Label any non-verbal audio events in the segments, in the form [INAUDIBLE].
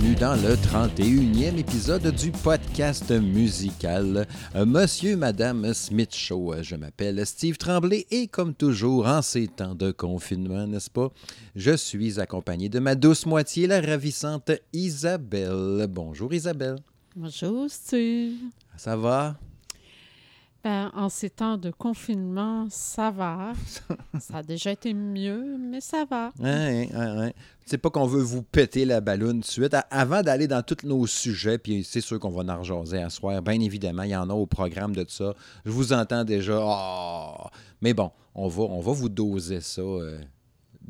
Bienvenue dans le 31e épisode du podcast musical euh, Monsieur, Madame Smith Show. Euh, Je m'appelle Steve Tremblay et comme toujours en ces temps de confinement, n'est-ce pas, je suis accompagné de ma douce moitié, la ravissante Isabelle. Bonjour Isabelle. Bonjour, Steve. Ça va? Ben, en ces temps de confinement, ça va. [LAUGHS] ça a déjà été mieux, mais ça va. Ouais, ouais, ouais. C'est pas qu'on veut vous péter la ballonne tout de suite. Avant d'aller dans tous nos sujets, puis c'est sûr qu'on va en rejaser à soir, bien évidemment, il y en a au programme de ça. Je vous entends déjà. Ah! Mais bon, on va, on va vous doser ça euh,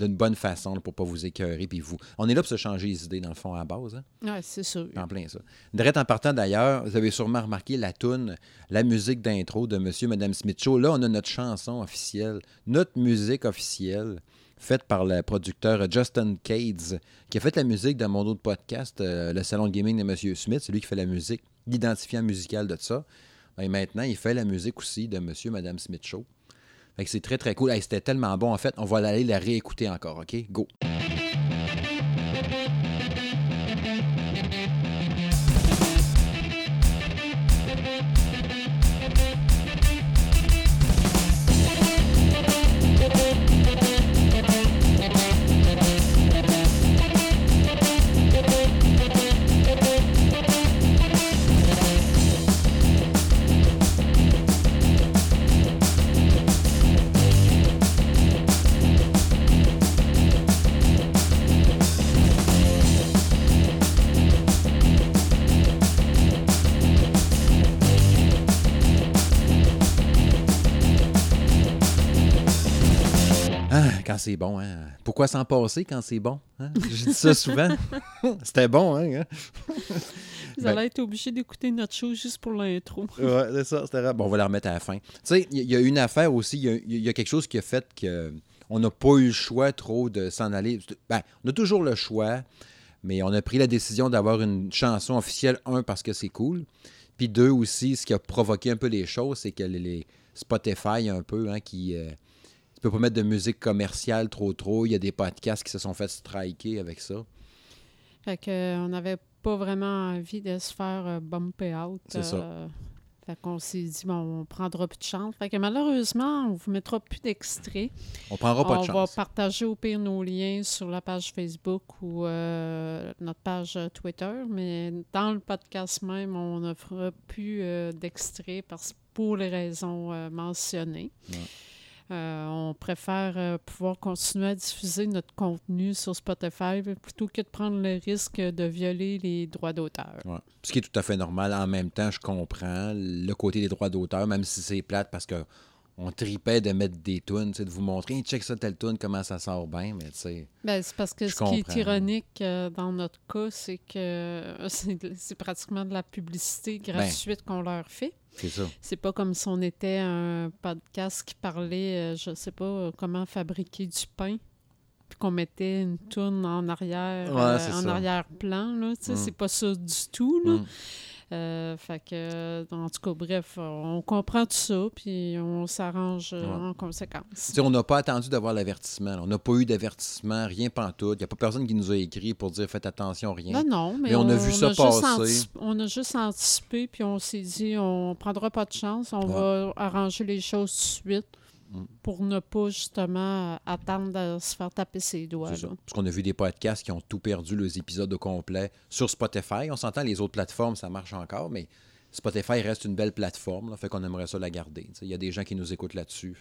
d'une bonne façon là, pour pas vous écœurer. Puis vous. On est là pour se changer les idées, dans le fond, à la base. hein. Oui, c'est sûr. En plein ça. Direct en partant d'ailleurs, vous avez sûrement remarqué la toune, la musique d'intro de Monsieur et Madame Smith Show. Là, on a notre chanson officielle, notre musique officielle, faite par le producteur Justin Cades, qui a fait la musique de mon autre podcast, euh, le Salon de Gaming de Monsieur Smith. C'est lui qui fait la musique, l'identifiant musical de ça. Et maintenant, il fait la musique aussi de Monsieur et Madame Smith Show. Fait c'est très, très cool. C'était tellement bon. En fait, on va aller la réécouter encore, OK? Go! Quand c'est bon, hein? Pourquoi s'en passer quand c'est bon? hein? Je dis ça souvent. [LAUGHS] C'était bon, hein? Vous Ben- allez être obligés d'écouter notre show juste pour l'intro. Ouais, c'est ça, c'était. Bon, on va la remettre à la fin. Tu sais, il y, a une affaire aussi, il y a, il y a quelque chose qui a fait que on n'a pas eu le choix trop de s'en aller. Ben, on a toujours le choix, mais on a pris la décision d'avoir une chanson officielle, un, parce que c'est cool. Puis deux aussi, ce qui a provoqué un peu les choses, c'est que les, les Spotify un peu, hein, qui. Euh, tu peux pas mettre de musique commerciale trop trop. Il y a des podcasts qui se sont fait striker avec ça. Fait que, euh, on n'avait pas vraiment envie de se faire euh, bumper out. C'est ça. euh, Fait qu'on s'est dit, bon, on prendra plus de chance. Fait que malheureusement, on vous mettra plus d'extraits. On prendra pas on de va chance. partager au pire nos liens sur la page Facebook ou euh, notre page Twitter, mais dans le podcast même, on ne fera plus euh, d'extraits parce pour les raisons mentionnées. Ouais. Euh, on préfère euh, pouvoir continuer à diffuser notre contenu sur Spotify plutôt que de prendre le risque de violer les droits d'auteur. Ouais. Ce qui est tout à fait normal. En même temps, je comprends le côté des droits d'auteur, même si c'est plate parce que on tripait de mettre des tunes, de vous montrer, check ça, telle tune, comment ça sort bien, mais tu sais. Ben, c'est parce que ce qui est ironique euh, dans notre cas, c'est que [LAUGHS] c'est pratiquement de la publicité Ben. gratuite qu'on leur fait. C'est ça. C'est pas comme si on était un podcast qui parlait, euh, je sais pas, euh, comment fabriquer du pain, puis qu'on mettait une tourne en arrière, Ouais, euh, en ça. arrière-plan. là, tu sais, Mm. C'est pas ça du tout. Là. Mm. Euh, fait que, en tout cas, bref, on comprend tout ça, puis on s'arrange euh, Ouais. en conséquence. Tu sais, on n'a pas attendu d'avoir l'avertissement. On n'a pas eu d'avertissement, rien pantoute. Il n'y a pas personne qui nous a écrit pour dire faites attention, rien. Non, non, mais, Mais on a vu ça passer. on a juste anticipé, puis on s'est dit, on prendra pas de chance, on Ouais. va arranger les choses tout de suite Mm. pour ne pas justement attendre de se faire taper ses doigts. Ça. Parce qu'on a vu des podcasts qui ont tout perdu, les épisodes au complet, sur Spotify. On s'entend, les autres plateformes, ça marche encore, mais Spotify reste une belle plateforme, là, fait qu'on aimerait ça la garder. Il y a des gens qui nous écoutent là-dessus.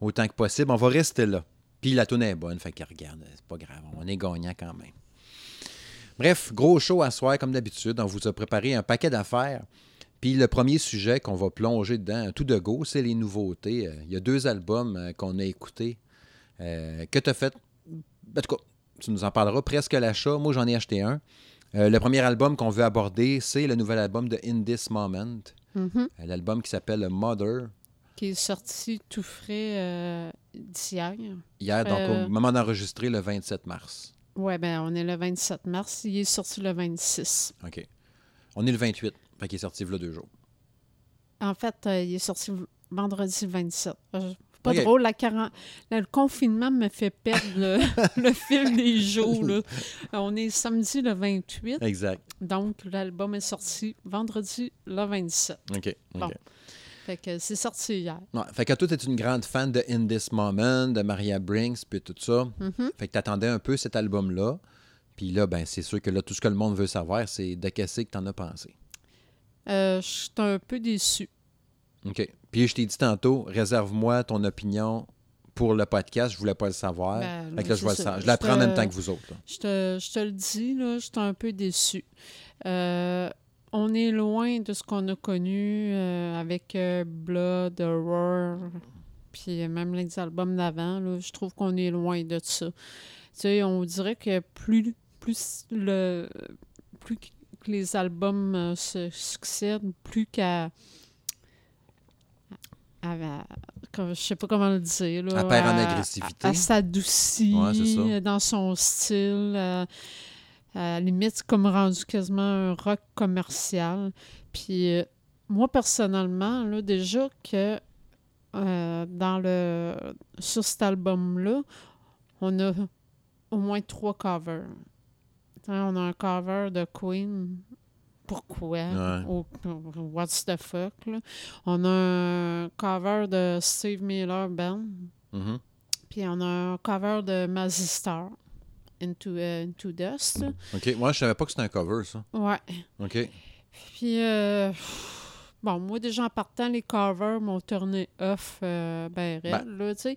autant que possible, on va rester là. Puis la tune est bonne, fait que regarde, c'est pas grave, on est gagnant quand même. Bref, gros show à soir, comme d'habitude. On vous a préparé un paquet d'affaires. Puis le premier sujet qu'on va plonger dedans, tout de go, c'est les nouveautés. Euh, Il y a deux albums euh, qu'on a écoutés euh, que tu as fait en tout cas, tu nous en parleras presque à l'achat. Moi, j'en ai acheté un. Euh, le premier album qu'on veut aborder, c'est le nouvel album de In This Moment. Mhm. L'album qui s'appelle Mother. Qui est sorti tout frais euh, d'hier. Hier, donc au moment d'enregistrer, le 27 mars. Ouais, ben on est le 27 mars. Il est sorti le 26. OK. On est le 28. Fait qu'il est sorti a deux jours. En fait, euh, il est sorti vendredi 27. Euh, pas drôle, la quaran- le confinement me fait perdre le, [LAUGHS] le fil des jours. là. On est samedi le 28, Exact. donc l'album est sorti vendredi le 27. OK. OK. Bon. Fait que c'est sorti hier. Ouais, fait que toi, tu es une grande fan de In This Moment, de Maria Brinks, puis tout ça. Mhm. Fait que tu attendais un peu cet album-là. Puis là, ben, c'est sûr que là, tout ce que le monde veut savoir, c'est de qu'est-ce que tu en as pensé. Euh, je suis un peu déçu. OK. Puis je t'ai dit tantôt, réserve-moi ton opinion pour le podcast. Je voulais pas le savoir. Ben, là, je vais ça. Je l'apprends en même te- temps que vous autres. là. Je te, je te le dis, là, je suis un peu déçue. Euh, on est loin de ce qu'on a connu euh, avec euh, Blood, Horror, puis même les albums d'avant. là, Je trouve qu'on est loin de ça. Tu sais, on dirait que plus, plus, le, plus que les albums euh, se succèdent, plus qu'à. à- à- je sais pas comment le dire. Là, perd en à- agressivité. à- Elle s'adoucit Ouais, dans son style. euh, à la limite, c'est comme rendu quasiment un rock commercial. Puis euh, moi, personnellement, là, déjà que dans le sur cet album-là, on a au moins trois covers. Hein, on a un cover de Queen. Pourquoi? Ouais. What's the fuck? là? On a un cover de Steve Miller Band. Mhm. Puis on a un cover de Mazzy Star, Into, euh, Into Dust. OK. Moi, je savais pas que c'était un cover, ça. Ouais. OK. Puis, euh, bon, moi, déjà en partant, les covers m'ont tourné off euh, ben raide, là, tu sais.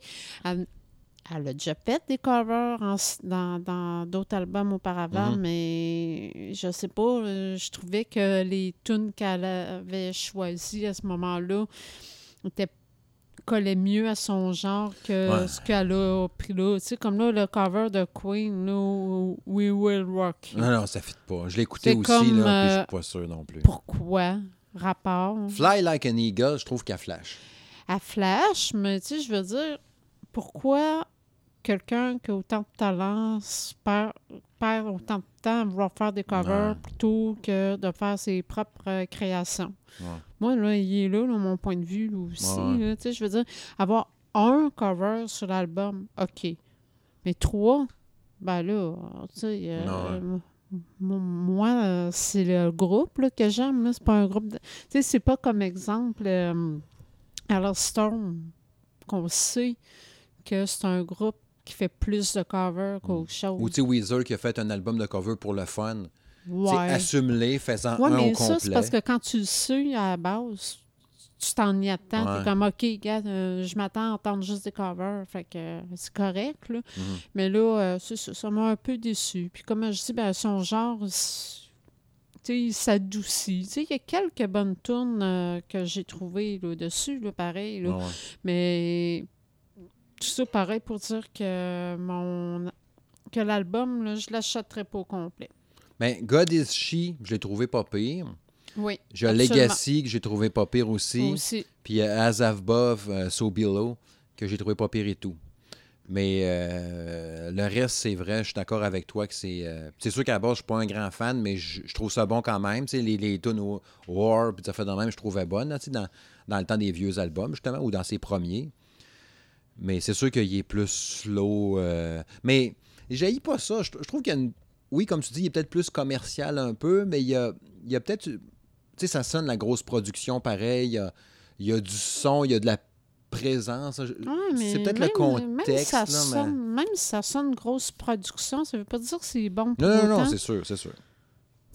Elle, elle a déjà fait des covers en dans d'autres albums auparavant, Mhm. mais je sais pas, euh, je trouvais que les tunes qu'elle avait choisies à ce moment-là étaient collaient mieux à son genre que Ouais. ce qu'elle a pris là. Tu sais, comme là, le cover de Queen, We Will Rock. Non, non, ça fit pas. Je l'ai écouté aussi, comme, là, puis je euh, suis pas sûr non plus. Pourquoi? Rapport? Fly Like an Eagle, je trouve qu'elle flash. à Flash, mais tu sais, je veux dire, pourquoi quelqu'un qui a autant de talent perd, perd autant de temps à vouloir faire des covers Ouais. plutôt que de faire ses propres créations? Ouais. Moi, là, il est là, là, mon point de vue, là, aussi. Ouais. je veux dire, avoir un cover sur l'album, OK. Mais trois, ben là, tu sais, euh, moi, euh, c'est le groupe là, que j'aime. C'est pas un groupe. de- Tu sais, c'est pas comme exemple euh, Alors Storm, qu'on sait que c'est un groupe qui fait plus de covers qu'autre chose. Mm. Ou tu sais, Weezer qui a fait un album de cover pour le fun. Ouais. Assume-les, fais-en Ouais, un mais au ça, c'est parce que quand tu le sais à la base, tu t'en y attends. Ouais. T'es comme, OK, gars, euh, je m'attends à entendre juste des covers. Fait que euh, c'est correct, là. Mhm. Mais là, euh, ça, m'a un peu déçu. Puis comme je dis, ben, son genre, c'est- tu sais, il s'adoucit. Il y a quelques bonnes euh, que j'ai trouvées là, dessus, là, pareil. Là. Ouais, ouais. Mais tout ça pareil pour dire que mon que l'album, je l'achèterais pas au complet. Ben, God is She, je l'ai trouvé pas pire. Oui. J'ai. Legacy, que j'ai trouvé pas pire aussi. Aussi. Puis euh, As Above, euh, So Below, que j'ai trouvé pas pire et tout. Mais euh, le reste, c'est vrai, je suis d'accord avec toi que c'est. euh, c'est sûr qu'à la base, je suis pas un grand fan, mais je, je trouve ça bon quand même. Les, les tunes War, puis ça fait de même, je trouvais bonne, dans, dans le temps des vieux albums, justement, ou dans ses premiers. Mais c'est sûr qu'il est plus slow. euh, mais j'ai pas ça. Je, je trouve qu'il y a une. Oui, comme tu dis, il est peut-être plus commercial un peu, mais il y a, il y a peut-être. Tu sais, ça sonne la grosse production pareil. Il y a, il y a du son, il y a de la présence. Ouais, c'est peut-être le contexte. Même si, ça là, mais- sonne, même ça sonne grosse production, ça veut pas dire que c'est bon pour Non, non, non, c'est sûr, c'est sûr.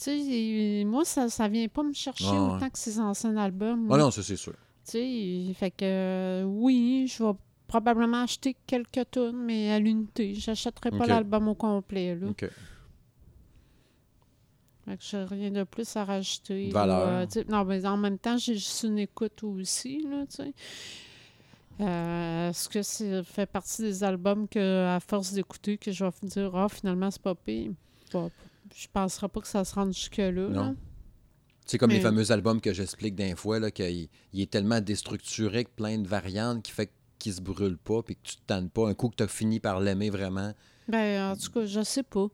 Tu sais, moi, ça, ça vient pas me chercher ouais. autant que ses anciens albums. Ah non, ça, c'est sûr. Tu sais, fait que euh, oui, je vais probablement acheter quelques tunes, mais à l'unité. J'achèterai pas l'album au complet. Là. OK. Fait que j'ai rien de plus à rajouter. Valeur. ou, euh, non, mais en même temps, j'ai juste une écoute aussi, là, tu sais. Euh, Est-ce que ça fait partie des albums que, à force d'écouter, que je vais dire, ah, finalement, c'est pas pire? Bon, je penserais pas que ça se rende jusque-là. Non. là. C'est comme les fameux albums que j'explique d'un fois, là, qu'il il est tellement déstructuré que plein de variantes qui fait qu'il se brûle pas puis que tu te tannes pas. Un coup que tu as fini par l'aimer vraiment. Ben, en tout cas, je sais pas.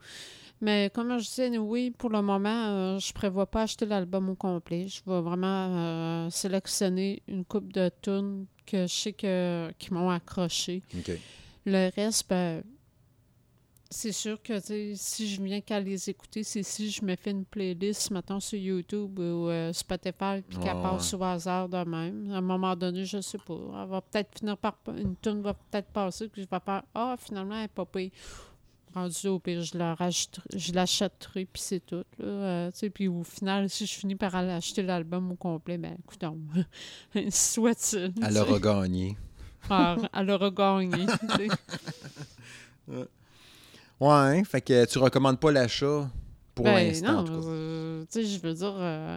Mais comme je disais, oui, pour le moment, euh, je prévois pas acheter l'album au complet. Je vais vraiment euh, sélectionner une coupe de tunes que je sais que, qui m'ont accroché. Le reste, ben, c'est sûr que si je viens qu'à les écouter, c'est si je me fais une playlist, mettons, sur YouTube ou euh, Spotify, puis qu'elle Ouais, passe au hasard de même. À un moment donné, je sais pas. Elle va peut-être finir par. Une tune va peut-être passer, puis je vais faire Ah, finalement, elle n'est pas pire. Rendu au pire, je la rachèterai- je l'achèterai, puis c'est tout. Là, Euh, puis au final, si je finis par aller acheter l'album au complet, ben, écoute, [LAUGHS] soit-il. tu Elle aura gagné. Ah, elle aura gagné. [LAUGHS] Ouais, fait que tu recommandes pas l'achat pour Ben, l'instant. non, tout euh, tu sais, je veux dire, euh,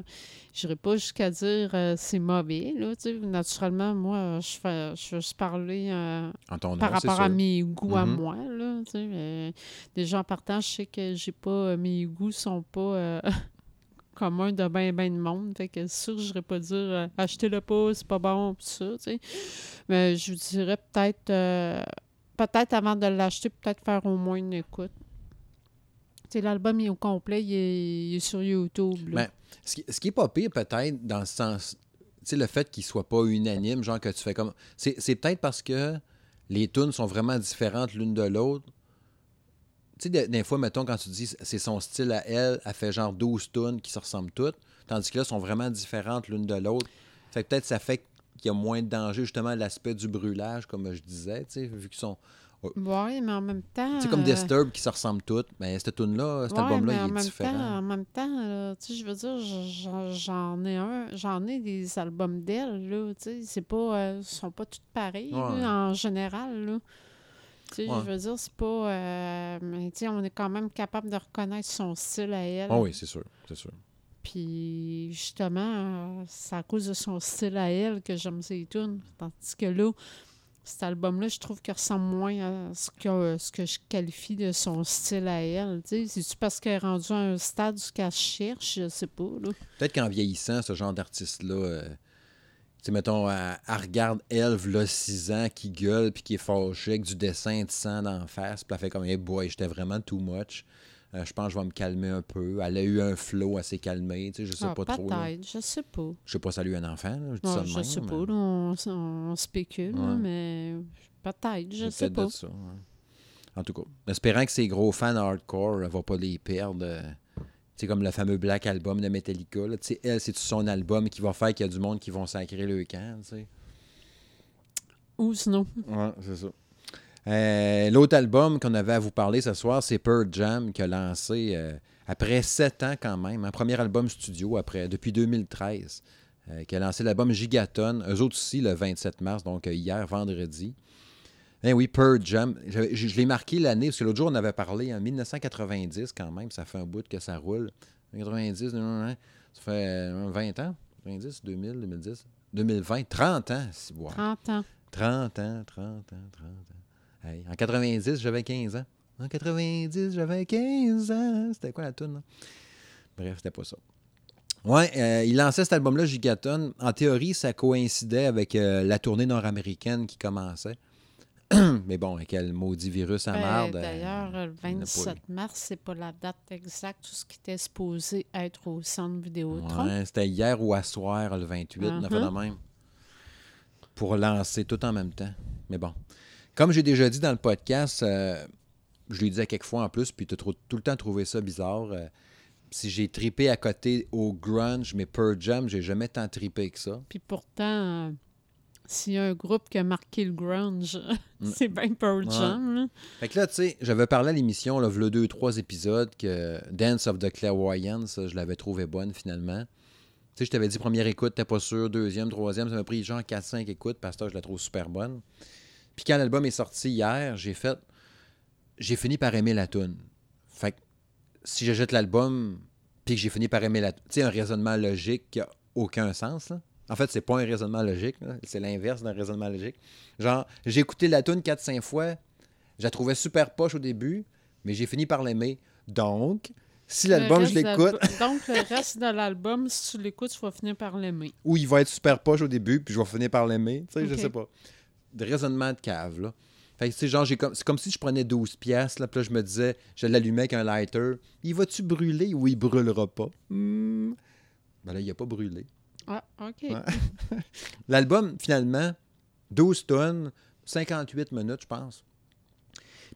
je n'irai pas jusqu'à dire euh, c'est mauvais, là. Naturellement, moi, je fais, je veux juste parler euh, nom, par rapport à mes goûts à Mhm. moi, là, mais déjà, en partant, je sais que j'ai pas, mes goûts sont pas [LAUGHS] communs de ben, ben de monde. Fait que c'est sûr, je n'irai pas dire achetez-le pas, c'est pas bon, pis ça, tu sais. Mais je vous dirais peut-être, euh, peut-être avant de l'acheter, peut-être faire au moins une écoute. L'album est au complet, il est, il est sur YouTube. Ben, Ce qui, ce qui est pas pire, peut-être, dans le sens. Le fait qu'il soit pas unanime, genre que tu fais comme. C'est peut-être parce que les tunes sont vraiment différentes l'une de l'autre. Tu sais, des, fois, mettons, quand tu dis c'est son style à elle, elle fait genre 12 tunes qui se ressemblent toutes, tandis que là, sont vraiment différentes l'une de l'autre. Fait que peut-être ça fait qu'il y a moins de danger, justement, l'aspect du brûlage, comme je disais, tu sais, vu qu'ils sont. Ouais, mais en même temps. C'est comme euh, Disturb qui se ressemblent toutes, mais cette tune-là, cet ouais, album-là, il est même différent. Temps, en même temps, tu sais, je veux dire, j'en- ai un, j'en ai des albums d'elle, là, tu sais, c'est pas, euh, sont pas toutes pareilles, là, en général, là. Tu sais, Ouais. je veux dire, c'est pas, euh, mais tu sais, on est quand même capable de reconnaître son style à elle. Ah oui, c'est sûr, c'est sûr. Puis justement, c'est à cause de son style à elle que j'aime ses tunes. Tandis que là, cet album-là, je trouve qu'il ressemble moins à ce que, ce que je qualifie de son style à elle. C'est-tu parce qu'elle est rendue à un stade où qu'elle cherche? Je sais pas. Peut-être qu'en vieillissant, ce genre d'artiste-là, euh, mettons, elle, elle regarde Elve, là, 6 ans, qui gueule, puis qui est fâché, avec du dessin de sang d'en face, puis elle fait comme, hey boy, j'étais vraiment too much. Euh, je pense que je vais me calmer un peu. Elle a eu un flow assez calmé, tu sais, je sais Ah, pas trop. Peut-être, je sais pas. Je sais pas si elle a eu un enfant, là, je dis Non, ça de je même, sais mais pas. là, on, on spécule, Ouais. mais peut-être, je c'est sais peut-être pas. de ça, ouais. En tout cas, espérant que ces gros fans hardcore ne vont pas les perdre. euh, tu sais, comme le fameux Black Album de Metallica. Là. Elle, c'est son album qui va faire qu'il y a du monde qui vont sacrer le camp. tu sais? Ou sinon, Ouais, c'est ça. Euh, L'autre album qu'on avait à vous parler ce soir, c'est Pearl Jam qui a lancé euh, après sept ans quand même, un premier album studio après depuis 2013, euh, qui a lancé l'album Gigaton, eux autres aussi le 27 mars, donc hier, vendredi. Eh oui, Pearl Jam. Je, je- je l'ai marqué l'année, parce que l'autre jour, on avait parlé en 1990 quand même, ça fait un bout que ça roule. 90, ça fait euh, 20 ans, 90, 2000, 2010, 2020, 30 ans, c'est bon. 30 ans. 30 ans, 30 ans, 30 ans. Hey, en 90, j'avais 15 ans. En 90, j'avais 15 ans. C'était quoi la tune? Bref, c'était pas ça. Ouais, euh, il lançait cet album-là, Gigaton. En théorie, ça coïncidait avec euh, la tournée nord-américaine qui commençait. [CLEARS THROAT] Mais bon, avec le maudit virus à Ben, marde. euh, D'ailleurs, le il n'y en a pas 27 mars, c'est pas la date exacte, tout ce qui était supposé être au centre Vidéotron. Ouais, c'était hier ou à soir, le 28, on a fait de Mhm. même. Pour lancer tout en même temps. Mais bon. Comme j'ai déjà dit dans le podcast, euh, je l'ai dit à quelques fois en plus, puis tu as tout le temps trouvé ça bizarre. euh, si j'ai tripé à côté au grunge, mais Pearl Jam, j'ai jamais tant tripé que ça. Puis pourtant, euh, s'il y a un groupe qui a marqué le grunge, [LAUGHS] c'est bien Pearl Ouais. Jam. là. Fait que là, tu sais, j'avais parlé à l'émission, là, le deux, trois épisodes, que Dance of the Clairvoyance, je l'avais trouvé bonne finalement. Tu sais, je t'avais dit première écoute, t'es pas sûr, deuxième, troisième, ça m'a pris genre 4-5 écoutes, parce que je la trouve super bonne. Puis quand l'album est sorti hier, j'ai fait. J'ai fini par aimer la tune. Fait que si j'achète l'album, puis que j'ai fini par aimer la Tu sais, un raisonnement logique qui a aucun sens, là. En fait, c'est pas un raisonnement logique. C'est l'inverse d'un raisonnement logique. Genre, j'ai écouté la tune 4-5 fois. Je la trouvais super poche au début, mais j'ai fini par l'aimer. Donc, si l'album, je l'écoute, [LAUGHS] Donc, le reste de l'album, si tu l'écoutes, tu vas finir par l'aimer. ou il va être super poche au début, puis je vais finir par l'aimer. Tu sais, je sais pas. De raisonnement de cave, là. Fait que, tu sais, genre, comme, c'est comme si je prenais 12 piastres, là, puis là, je me disais, je l'allumais avec un lighter. Il va-tu brûler ou il brûlera pas? Hmm. Ben là, il a pas brûlé. Ah, OK. Ouais. [LAUGHS] L'album, finalement, 12 tonnes, 58 minutes, je pense.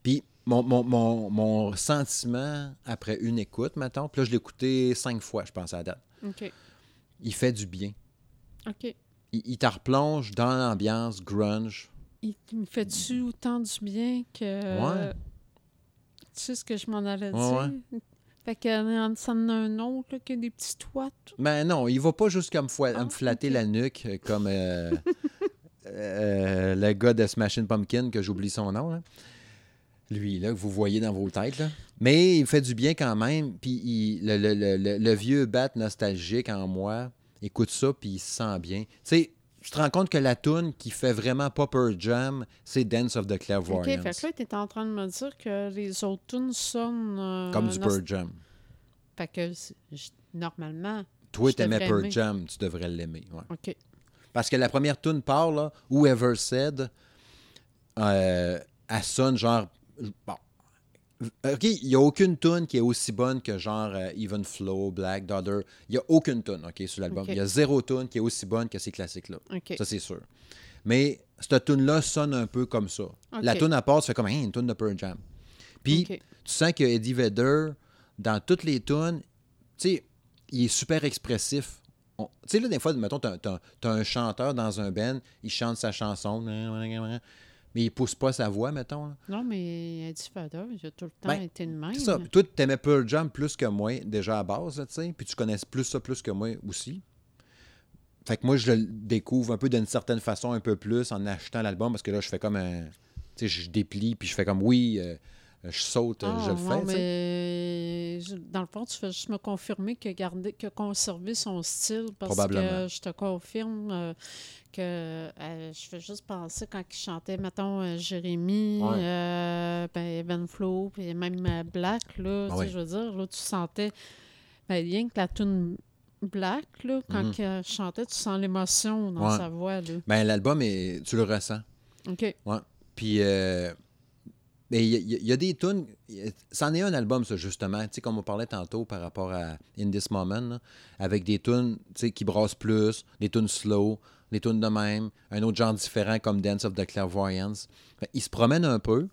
Puis mon, mon, mon, mon sentiment après une écoute, maintenant, puis là, je l'ai écouté cinq fois, je pense, à la date. OK. Il fait du bien. OK. Il, il te replonge dans l'ambiance grunge. Il me fait-tu autant du bien que. Ouais. Tu sais ce que je m'en allais Ouais, dire? Fait que euh, ça en a un autre là, qui a des petits toits. Mais non, il va pas jusqu'à me, Ah, me flatter la nuque euh, comme euh, [LAUGHS] euh, le gars de Smashing Pumpkin, que j'oublie son nom. là. Lui, là, que vous voyez dans vos têtes. Là. Mais il fait du bien quand même. Puis il- le, le- le- le- le vieux bat nostalgique en moi écoute ça, puis il se sent bien. Tu sais, tu te rends compte que la tune qui fait vraiment Popper Jam, c'est Dance of the OK, Clairvoyance. fait que là, t'es en train de me dire que les autres tunes sonnent... euh, comme du Pearl Jam. Fait que, normalement, Toi, t'aimais Pearl. Jam, tu devrais l'aimer. ouais. OK. Parce que la première tune part, là, Whoever Said, euh, elle sonne genre. Bon. OK, il n'y a aucune tune qui est aussi bonne que genre euh, Even Flow, Black Daughter. Il n'y a aucune tune, OK, sur l'album. Il y a zéro tune qui est aussi bonne que ces classiques-là. Ça, c'est sûr. Mais cette tune-là sonne un peu comme ça. La tune à part, tu fais comme Hein, une tune de Pearl Jam. Puis, tu sens que Eddie Vedder, dans toutes les tunes, tu sais, il est super expressif. On- Tu sais, là, des fois, mettons, t'as, t'as- t'as un chanteur dans un band, il chante sa chanson, mais il pousse pas sa voix, mettons. là. Non, mais Eddie Vedder, il a tout le temps Ben, été le même. C'est ça. Puis toi, t'aimais Pearl Jam plus que moi, déjà à base, tu sais, puis tu connais plus ça plus que moi aussi. Fait que moi, je le découvre un peu d'une certaine façon, un peu plus, en achetant l'album, parce que là, je fais comme un... Tu sais, je déplie, puis je fais comme, oui, euh, je saute, Ah, je le fais, sais. mais je- dans le fond, tu fais juste me confirmer que garder, que conserver son style, parce que je te confirme euh, que euh, je fais juste penser quand il chantait, mettons, euh, Jérémy, Ouais. euh, ben, Evan Flo, puis même Black, là, Ah tu sais, oui. je veux dire, là, tu sentais, ben, rien que la tune Black, là, quand Mhm. il chantait, tu sens l'émotion dans Ouais. sa voix, là. Ben, l'album, est, tu le ressens. OK. Puis, euh, mais il y, a- des tunes. C'en est un album, ça, justement. Tu sais, comme on parlait tantôt par rapport à In This Moment, avec des tunes qui brassent plus, des tunes slow, des tunes de même, un autre genre différent comme Dance of the Clairvoyance. Il se promène un peu,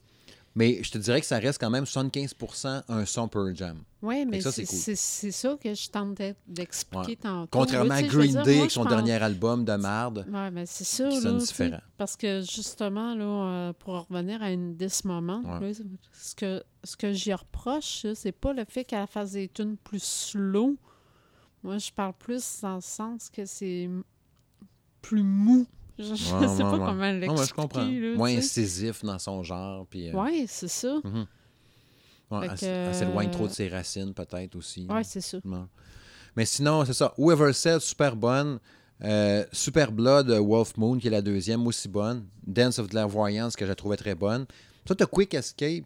mais je te dirais que ça reste quand même 75% un son Pearl Jam. Oui, mais c'est cool. ça que je tentais d'expliquer Ouais. tantôt. Contrairement à Green dire, Day moi, avec son pense- dernier album de marde. Oui, mais c'est ça, qui là. différent. Parce que justement, là, euh, pour revenir à une this moment, Ouais. là, ce que, ce que j'y reproche, c'est pas le fait qu'elle fasse des tunes plus slow. Moi, je parle plus dans le sens que c'est plus mou. Je, je [LAUGHS] Ouais, sais ouais, pas ouais. comment l'expliquer. ouais, je comprends. là, Moins incisif dans son genre. Puis, euh, Ouais, c'est ça. Fait elle, que, s'éloigne trop de euh, ses racines, peut-être aussi. Ouais, c'est ça. Mais sinon, c'est ça. Whoever Said, super bonne. Euh, super Blood, Wolf Moon, qui est la deuxième, aussi bonne. Dance of the Clairvoyance, que je la trouvais très bonne. Toi, t'as Quick Escape.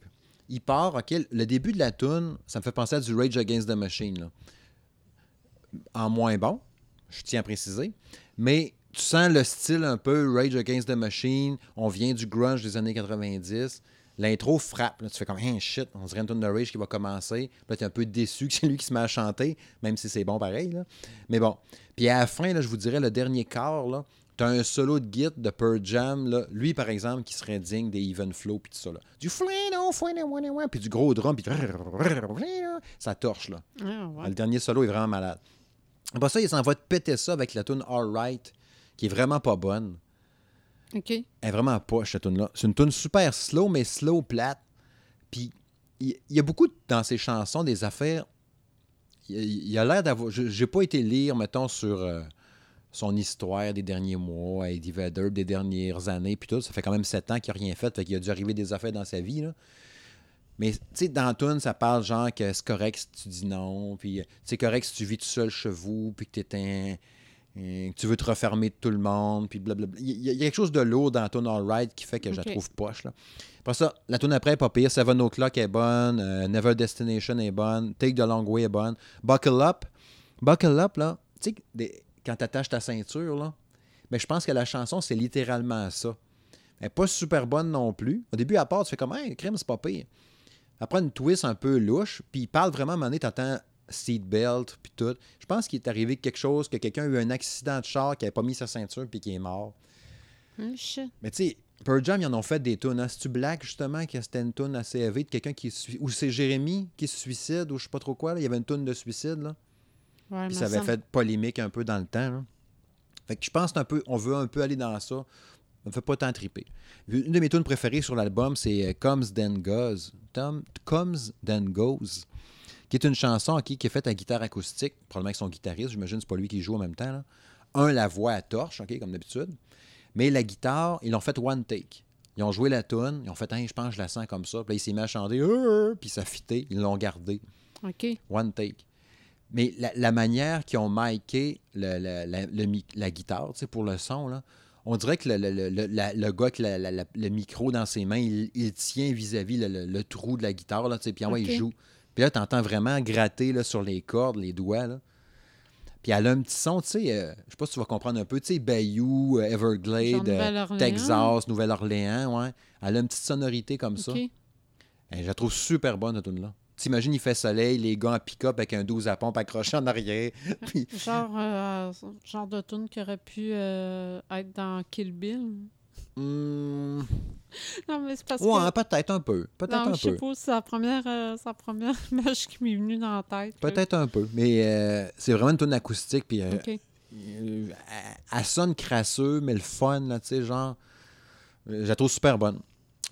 Il part, OK, le début de la tune, ça me fait penser à du Rage Against the Machine. là. En moins bon, je tiens à préciser. Mais tu sens le style un peu Rage Against the Machine. On vient du grunge des années 90. L'intro frappe. Là, tu fais comme, hein, shit, on dirait une tune de Rage qui va commencer. Puis là, tu es un peu déçu que c'est lui qui se met à chanter, même si c'est bon pareil. là. Mais bon. Puis à la fin, là, je vous dirais, le dernier quart, là, tu as un solo de git de Pearl Jam. Là. Lui, par exemple, qui serait digne des Even Flow, puis tout ça. Là. Du puis du gros drum, puis ça torche. là. Ah. Le dernier solo est vraiment malade. Après ça, il s'en va te péter ça avec la tune Alright, qui est vraiment pas bonne. OK. Elle est vraiment poche, cette tune-là. C'est une tune super slow, mais slow plate. Puis, il y, a beaucoup dans ses chansons des affaires. Il il a l'air d'avoir. je- J'ai pas été lire, mettons, sur euh, son histoire des derniers mois, à Eddie Vedder, des dernières années, puis tout. Ça fait quand même sept ans qu'il n'a rien fait, fait qu'il a dû arriver des affaires dans sa vie, là. Mais, tu sais, dans tune, ça parle genre que c'est correct si tu dis non, puis euh, c'est correct si tu vis tout seul chez vous, puis que t'es un Et que tu veux te refermer de tout le monde, puis blablabla. Il y, a quelque chose de lourd dans ton All Right qui fait que je la trouve poche. Là. Après ça, la tune après est pas pire. Seven O'Clock est bonne. euh, Never Destination est bonne. Take the Long Way est bonne. Buckle Up. Buckle Up, là, tu sais, des- quand tu attaches ta ceinture, là, mais je pense que la chanson, c'est littéralement ça. Elle n'est pas super bonne non plus. Au début, à part, tu fais comme, hey, crème, c'est pas pire. Après, une twist un peu louche, puis il parle vraiment à un moment donné, t'entends seatbelt, puis tout. Je pense qu'il est arrivé quelque chose, que quelqu'un a eu un accident de char, qui n'avait pas mis sa ceinture, puis qui est mort. Shit. Mais tu sais, Pearl Jam, ils en ont fait des tunes. Hein? C'est-tu Black, justement, que c'était une tune assez élevée de quelqu'un qui se Ou c'est Jérémy qui se suicide, ou je sais pas trop quoi. là? Il y avait une tune de suicide, là. Ouais, Puis ça avait semble. fait polémique un peu dans le temps. là. Fait que je pense un peu, on veut un peu aller dans ça. Ça me fait pas tant triper. Une de mes tunes préférées sur l'album, c'est euh, Comes Then Goes. Tom, Comes Then Goes. Qui est une chanson ok, qui est faite à guitare acoustique, probablement avec son guitariste, j'imagine que c'est pas lui qui joue en même temps. là. Un, la voix à torche, ok, comme d'habitude. Mais la guitare, ils l'ont fait one take. Ils ont joué la tune, ils ont fait, je pense que je la sens comme ça. Puis là, il s'est mis à chanter, Euh, puis ça fitait, ils l'ont gardé. OK. One take. Mais la, la manière qu'ils ont le- le- la, le mi- la guitare, tu sais, pour le son, là, on dirait que le, le- gars la- le micro dans ses mains, il, il tient vis-à-vis le, trou de la guitare, là, tu sais, puis ouais, Ok. il joue. Puis là, tu entends vraiment gratter là, sur les cordes, les doigts. Là. Puis elle a un petit son, tu sais, euh, je sais pas si tu vas comprendre un peu, tu sais, Bayou, euh, Genre Everglades, euh. Texas, Nouvelle-Orléans, ouais. Elle a une petite sonorité comme ça. Et je la trouve super bonne, cette tune-là. T'imagines, il fait soleil, les gars en pick-up avec un 12 à pompe accroché en arrière. [LAUGHS] Puis, Genre, euh, genre de tune qui aurait pu euh, être dans Kill Bill. hmm, [LAUGHS] Non, mais c'est parce ouais, que... peut-être un peu. Peut-être un je sais peu. pas, c'est la première, euh, c'est la première [LAUGHS] image qui m'est venue dans la tête. Peut-être un peu. Mais euh, c'est vraiment une tune acoustique. Puis, euh, euh, elle, elle sonne crasseux, mais le fun, là, tu sais, genre. Je la trouve super bonne.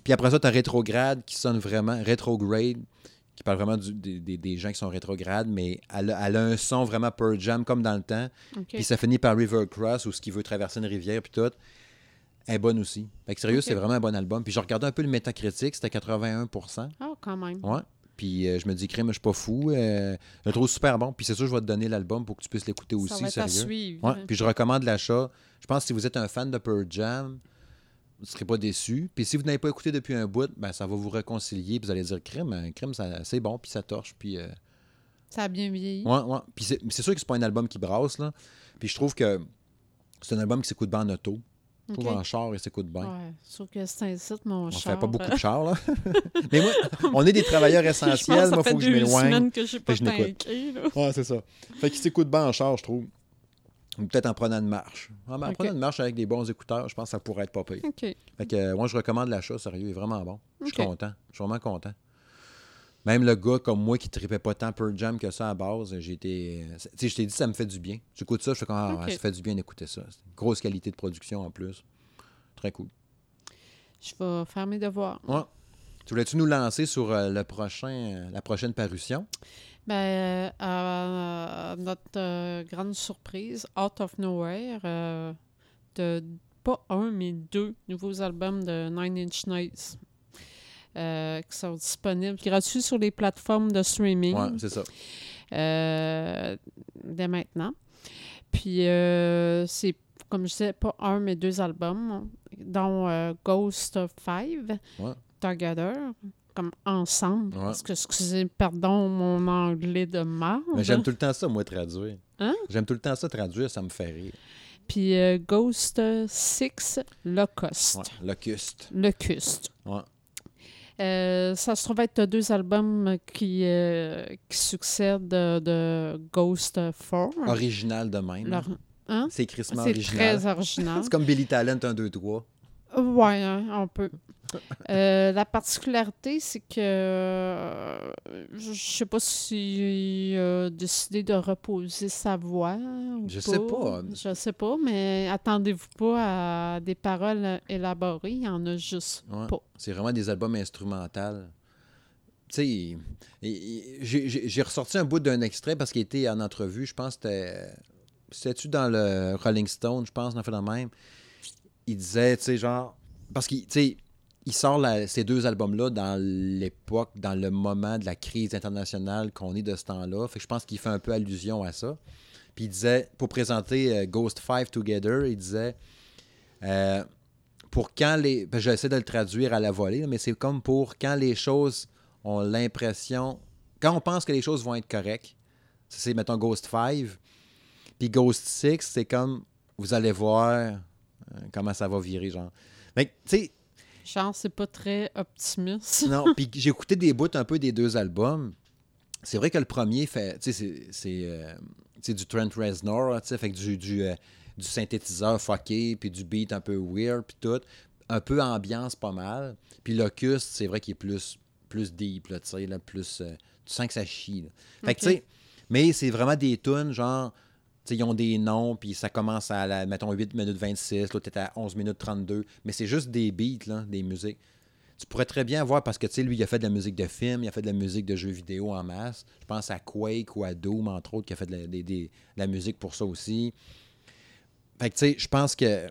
Puis après ça, tu as Rétrograde qui sonne vraiment. Rétrograde, qui parle vraiment du- des, des- des gens qui sont rétrogrades, mais elle a, elle a un son vraiment Pearl Jam comme dans le temps. Puis ça finit par River Cross, où ce qui veut traverser une rivière, puis tout. Elle est bonne aussi. Fait que sérieux, c'est vraiment un bon album. Puis je regardais un peu le métacritique, c'était 81% Ah, quand même. Ouais. Puis euh, je me dis, crème, je suis pas fou. euh, je le trouve super bon. Puis c'est sûr, je vais te donner l'album pour que tu puisses l'écouter Ça aussi, va être à sérieux. suivre. Ouais. Puis je recommande l'achat. Je pense que si vous êtes un fan de Pearl Jam, vous ne serez pas déçu. Puis si vous n'avez pas écouté depuis un bout, ben, ça va vous réconcilier. Puis vous allez dire, crème, euh, crème, ça- c'est bon, puis ça torche. Puis euh, Ça a bien vieilli. Ouais, ouais. Puis c'est c'est sûr que c'est pas un album qui brasse, là. Puis je trouve que c'est un album qui s'écoute bien en auto. Je trouve en char, il s'écoute bien. Ouais, sauf que c'est un site, mon On char. fait pas beaucoup euh, de char, là. [LAUGHS] Mais moi, on est des travailleurs [LAUGHS] essentiels. Moi, fait faut que je m'éloigne. que pas je tanké, là. Ouais, c'est ça. Fait qu'il s'écoute bien en char, je trouve. Ou peut-être en prenant une marche. En, en prenant une marche avec des bons écouteurs, je pense que ça pourrait être pas pire. OK. Fait que euh, moi, je recommande l'achat, sérieux, il est vraiment bon. Je suis content. Je suis vraiment content. Même le gars comme moi qui tripait pas tant Pearl Jam que ça à base, j'ai été. euh, Tu sais, je t'ai dit, ça me fait du bien. J'écoute ça, je fais comme, ah, ça fait du bien d'écouter ça. Une grosse qualité de production en plus. Très cool. Je vais faire mes devoirs. Ouais. Tu voulais-tu nous lancer sur euh, le prochain, euh, la prochaine parution? Ben, euh, à notre euh, grande surprise, Out of Nowhere, euh, de pas un, mais deux nouveaux albums de Nine Inch Nails euh, qui sont disponibles gratuits sur les plateformes de streaming Ouais, c'est ça. euh, dès maintenant. Puis, euh, c'est, comme je disais, pas un, mais deux albums, dont Ghost of Five, Ouais. Together, comme ensemble. Ouais. Parce que, excusez, pardon, mon anglais de marde. Mais j'aime tout le temps ça, moi, traduire. Hein? J'aime tout le temps ça, traduire, ça me fait rire. Puis euh, Ghost Six Locust. Ouais. Locuste. Locust. Ouais. Euh, ça se trouve être deux albums qui, euh, qui succèdent de, de Ghost 4. Original de même. Leur- hein? C'est crissement C'est original. très original. C'est comme Billy Talent 1, 2, 3. Ouais, hein, on peut. Euh, la particularité, c'est que euh, je je sais pas s'il a décidé de reposer sa voix. ou Je sais pas. Je sais pas, mais attendez-vous pas à des paroles élaborées. Il y en a juste Ouais. pas. C'est vraiment des albums instrumentaux. Tu sais, j'ai ressorti un bout d'un extrait parce qu'il était en entrevue. Je pense que c'était. C'était-tu dans le Rolling Stone, je pense, dans fait de même. Il disait, tu sais, genre. Parce qu'il tu sais, il sort ces deux albums-là dans l'époque, dans le moment de la crise internationale qu'on est de ce temps-là. Fait que je pense qu'il fait un peu allusion à ça. Puis il disait, pour présenter euh, Ghost Five Together, il disait, euh, pour quand les. ben, J'essaie de le traduire à la volée, mais c'est comme pour quand les choses ont l'impression. Quand on pense que les choses vont être correctes, c'est, mettons, Ghost 5. Puis Ghost 6, c'est comme, vous allez voir euh, comment ça va virer, genre. Mais, tu sais, Genre, c'est pas très optimiste. non, [LAUGHS] puis j'ai écouté des bouts un peu des deux albums. C'est vrai que le premier fait, tu sais, c'est- c'est euh, du Trent Reznor, tu sais, fait que du, du, euh, du synthétiseur fucké, puis du beat un peu weird, puis tout. Un peu ambiance pas mal. Puis Locust, c'est vrai qu'il est plus, plus deep, là, tu sais, là, plus... euh, tu sens que ça chie, là. Fait que, tu sais, mais c'est vraiment des tunes, genre... ils ont des noms, puis ça commence à, la, mettons, 8 minutes 26, l'autre est à 11 minutes 32. Mais c'est juste des beats, là, des musiques. Tu pourrais très bien voir, parce que, tu sais, lui, il a fait de la musique de film, il a fait de la musique de jeux vidéo en masse. Je pense à Quake ou à Doom, entre autres, qui a fait de la, des- des- de la musique pour ça aussi. Fait que, tu sais, je pense que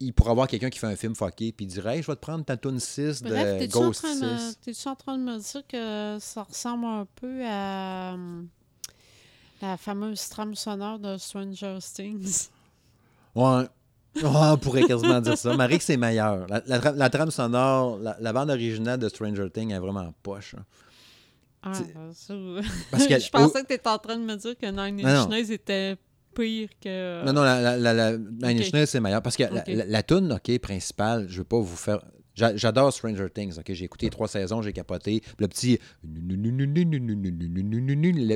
il pourrait avoir quelqu'un qui fait un film fucké, puis il dirait, hey, je vais te prendre ta tune 6 de Bref, Ghost train 6. de- t'es-tu en train de me dire que ça ressemble un peu à euh, la fameuse trame sonore de Stranger Things? Ouais. Ouais, on pourrait quasiment dire ça. Marie, c'est meilleur. La, la tra- la trame sonore, la, la bande originale de Stranger Things est vraiment poche. hein. Ah, C'est- ben, [LAUGHS] Parce que- je pensais que tu étais en train de me dire que Nine Ah. Inch Nails était pire que. Non, non, la, la, la, la- Nine Inch Ok. Nails, c'est meilleur. Parce que la, la, la toune, OK, principale, je veux pas vous faire... j'a- J'adore Stranger Things, OK? J'ai écouté trois saisons, j'ai capoté. Le petit... Le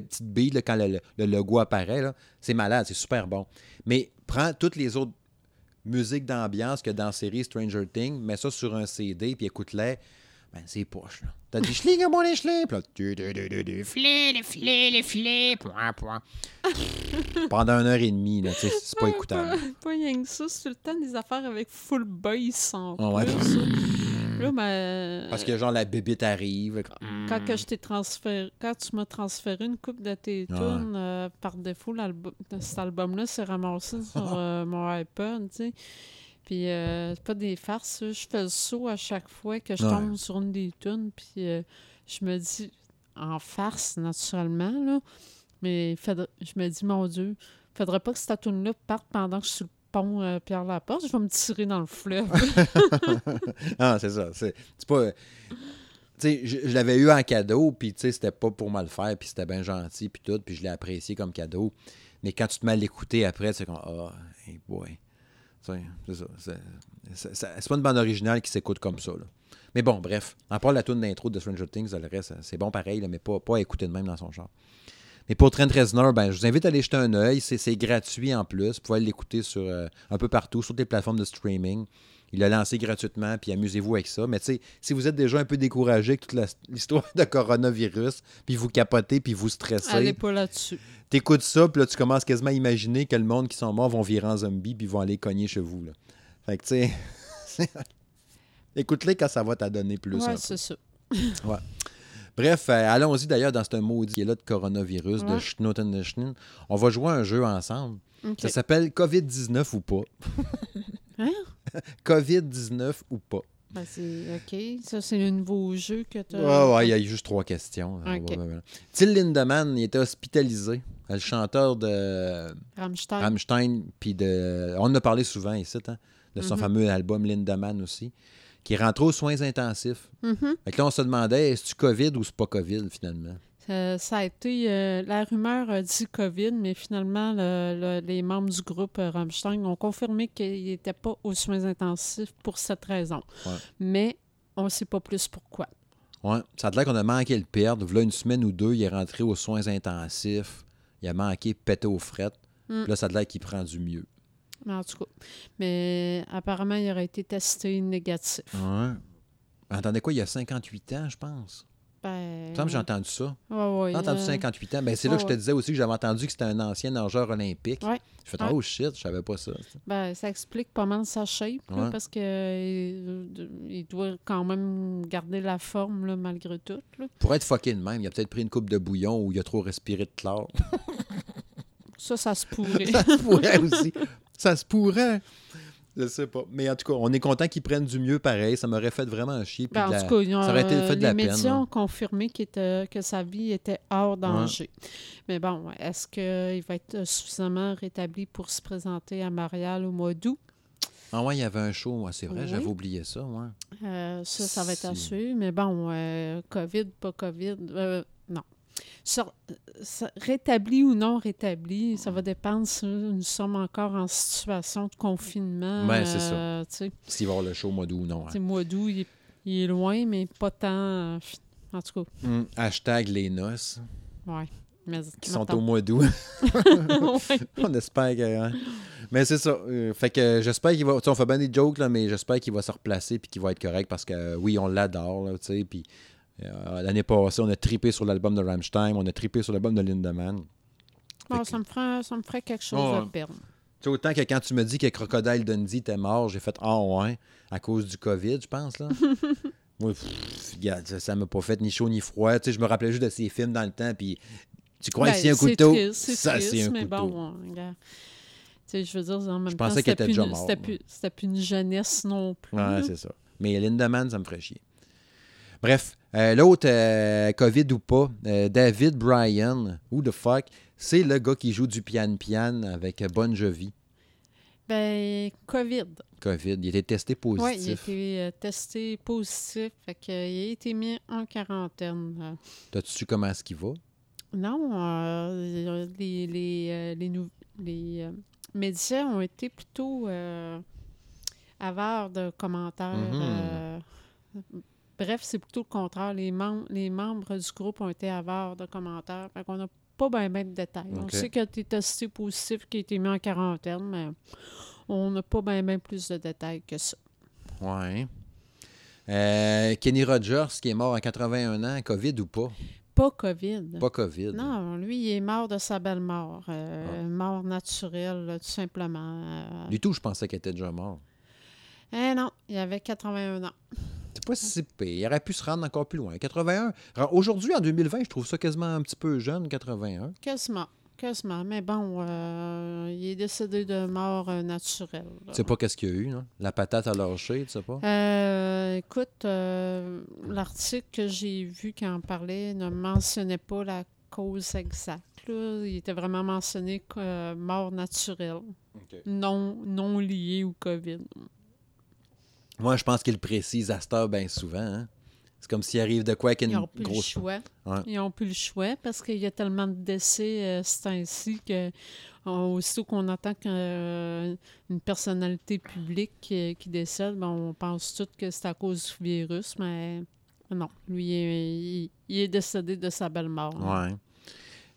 petit beat, là, quand le, le logo apparaît, c'est malade, c'est super bon. Mais prends toutes les autres musiques d'ambiance que dans la série Stranger Things, mets ça sur un CD, puis écoute-les. Ben, c'est poche, là. T'as des schling à mon échelin, puis là... tu- tu- tu- tu- tu- Filet, le filet, le filet, point, point. [LAUGHS] Pendant une heure et demie, là, tu sais, c'est pas écoutable. Pas, rien que ça, c'est tout le temps des affaires avec full bass en Ah ouais. plus. Là, ben, Parce que, genre, la bébite arrive. quand que je t'ai transféré, quand tu m'as transféré une coupe de tes Ouais. tunes, euh, par défaut, l'album, cet album-là s'est ramassé sur [LAUGHS] euh, mon iPod, tu sais. Puis euh, c'est pas des farces, je fais le saut à chaque fois que je Ouais. tombe sur une des tunes, puis euh, je me dis, en farce, naturellement, là, mais faudrait- je me dis, mon Dieu, faudrait pas que cette tune-là parte pendant que je suis sur le pont euh, Pierre-Laporte, je vais me tirer dans le fleuve. [LAUGHS] Ah, c'est ça. C'est pas. Je, je l'avais eu en cadeau, puis tu sais, c'était pas pour mal faire, puis c'était bien gentil, puis tout, puis je l'ai apprécié comme cadeau. Mais quand tu te mets à l'écouter après, c'est comme, ah, hey boy. C'est ça. C'est- pas une bande originale qui s'écoute comme ça. Mais bon, bref. À part la tune d'intro de Stranger Things, le reste, c'est bon pareil, là, mais pas, pas à écouter de même dans son genre. Mais pour Trent Reznor, ben, je vous invite à aller jeter un œil. C'est gratuit en plus. Vous pouvez l'écouter sur, euh, un peu partout, sur des plateformes de streaming. Il l'a lancé gratuitement, puis amusez-vous avec ça. Mais tu sais, si vous êtes déjà un peu découragé avec toute l'histoire de coronavirus, puis vous capotez, puis vous stressez, Allez pas là-dessus. t'écoutes ça, puis là, tu commences quasiment à imaginer que le monde qui sont morts vont virer en zombie, puis vont aller cogner chez vous. Là. Fait que, tu sais, [LAUGHS] écoute-les quand ça va t'adonner plus. Ouais, c'est ça. [LAUGHS] Bref, euh, allons-y d'ailleurs dans ce maudit là de coronavirus, de Ouais. schnoten de schnin. On va jouer à un jeu ensemble. Ça s'appelle COVID-19 ou pas. [LAUGHS] Hein? [LAUGHS] COVID-19 ou pas. Ben, c'est OK. Ça, c'est le nouveau jeu que tu Ouais, ouais, il y a juste trois questions. Ok. Ouais, ouais, ouais. Till Lindemann, il était hospitalisé. Le chanteur de Rammstein. Rammstein, puis de. On en a parlé souvent ici, hein, de son Mhm. fameux album Lindemann aussi, qui est rentré aux soins intensifs. Mhm. Fait que là, on se demandait, est-ce que COVID ou c'est pas COVID finalement? Euh, ça a été. euh, la rumeur a dit COVID, mais finalement, le- le- les membres du groupe euh, Rammstein ont confirmé qu'il n'était pas aux soins intensifs pour cette raison. Ouais. Mais on ne sait pas plus pourquoi. Ouais, ça a l'air qu'on a manqué le perdre. Là, une semaine ou deux, il est rentré aux soins intensifs. Il a manqué péter aux frettes. Mm. Puis Là, ça a l'air qu'il prend du mieux. Mais en tout cas. Mais apparemment, il aurait été testé négatif. Ouais. Entendez quoi, il y a 58 ans, je pense? Ben, me que j'ai entendu ça. ouais, ouais, J'ai entendu euh, 58 ans. Ben, c'est là que je te disais aussi que j'avais entendu que c'était un ancien nageur olympique. Je fais oh shit, je savais pas ça. Ben, ça explique pas mal sa shape, là, parce que euh, il doit quand même garder la forme là, malgré tout. là. Pour être fucké de même, il a peut-être pris une coupe de bouillon ou il a trop respiré de chlore. Ça, ça se pourrait. [LAUGHS] ça se pourrait aussi. Ça se pourrait. Je sais pas. Mais en tout cas, on est content qu'ils prennent du mieux pareil. Ça m'aurait fait vraiment chier. puis Ben, en la- tout cas, ils ont, ça aurait été fait de les la médias ont confirmé était- que sa vie était hors danger. Mais bon, est-ce qu'il va être suffisamment rétabli pour se présenter à Montréal au mois d'août? Ah ouais, il y avait un show, c'est vrai, Oui. j'avais oublié ça, ouais. Euh, ça, ça va être à suivre. Mais bon, euh, COVID, pas COVID, euh, Sur- ça- rétabli ou non rétabli, ça va dépendre si nous sommes encore en situation de confinement. Ben, c'est ça. euh. S'il va y avoir le show au mois d'août ou non. hein. Mois d'août, il, est- il est loin, mais pas tant. euh, En tout cas, Hum, hashtag les noces, ouais. Mais, qui sont au mois d'août. [LAUGHS] Ouais. on espère que... hein. Mais c'est ça. euh, fait que j'espère qu'il va... on fait bien des jokes, là, mais j'espère qu'il va se replacer puis qu'il va être correct parce que, euh, oui, on l'adore, là, tu sais, puis... euh, L'année passée, on a tripé sur l'album de Rammstein, on a tripé sur l'album de Lindemann. Bon, que- ça, me ferait, ça me ferait quelque chose Ouais. de perdre. Tu sais, autant que quand tu me dis que Crocodile Dundee était mort, j'ai fait Ah ouais, à cause du COVID, je pense. là. [LAUGHS] Moi, pff, regarde, ça- ça m'a pas fait ni chaud ni froid. Tu sais, je me rappelais juste de ces films dans le temps, puis tu crois Ben, que c'est un couteau? triste, ça, c'est un mais couteau. bon, regarde. Tu sais, je veux dire, en même Je temps, pensais qu'elle c'était était plus, déjà une- morte, c'était moi. plus, c'était plus une jeunesse non plus. Ouais, c'est ça. Mais Lindemann, ça me ferait chier. Bref, euh, l'autre, euh, COVID ou pas, euh, David Bryan, who the fuck, c'est le gars qui joue du piano-piano avec Bon Jovi. Ben, COVID. COVID. Il était testé Oui, il a positif. été testé positif. Fait qu'il a été mis en quarantaine. T'as-tu su comment est-ce qu'il va? Non, euh, les, les, les, les, médias ont été plutôt avares de commentaires. Mhm. euh, bref, c'est plutôt le contraire. Les, mem- les membres du groupe ont été avares de commentaires. Fait qu'on n'a pas bien ben de détails. On Ok. sait qu'il a été testé positif, qu'il a été mis en quarantaine, mais on n'a pas bien ben plus de détails que ça. Ouais. Euh, Kenny Rogers, qui est mort à 81 ans, COVID ou pas? Pas COVID. Pas COVID. Non, lui, il est mort de sa belle mort. euh, Mort naturelle, tout simplement. Euh, Du tout, je pensais qu'il était déjà mort. Eh non, il avait 81 ans. C'est pas si pire. Il aurait pu se rendre encore plus loin. 81. Alors, Aujourd'hui, en 2020, je trouve ça quasiment un petit peu jeune, 81. Quasiment. Quasiment. Mais bon, euh, il est décédé de mort euh, naturelle. Tu sais pas qu'est-ce qu'il y a eu, non? La patate a lâché, tu sais pas? Euh, écoute, euh, l'article que j'ai vu qui en parlait ne mentionnait pas la cause exacte. là. Il était vraiment mentionné que euh, mort naturelle, non, non liée au COVID. Moi, je pense qu'il le précise à cette heure bien souvent. hein. C'est comme s'il arrive de quoi avec Ils une n'ont plus le grosse... choix. Ouais. Ils n'ont plus le choix parce qu'il y a tellement de décès euh, ce temps-ci que on- aussitôt qu'on entend qu'une personnalité publique qui, qui décède, ben, on pense tout que c'est à cause du virus, mais non. Lui, il, est- il- il est décédé de sa belle mort. Ouais.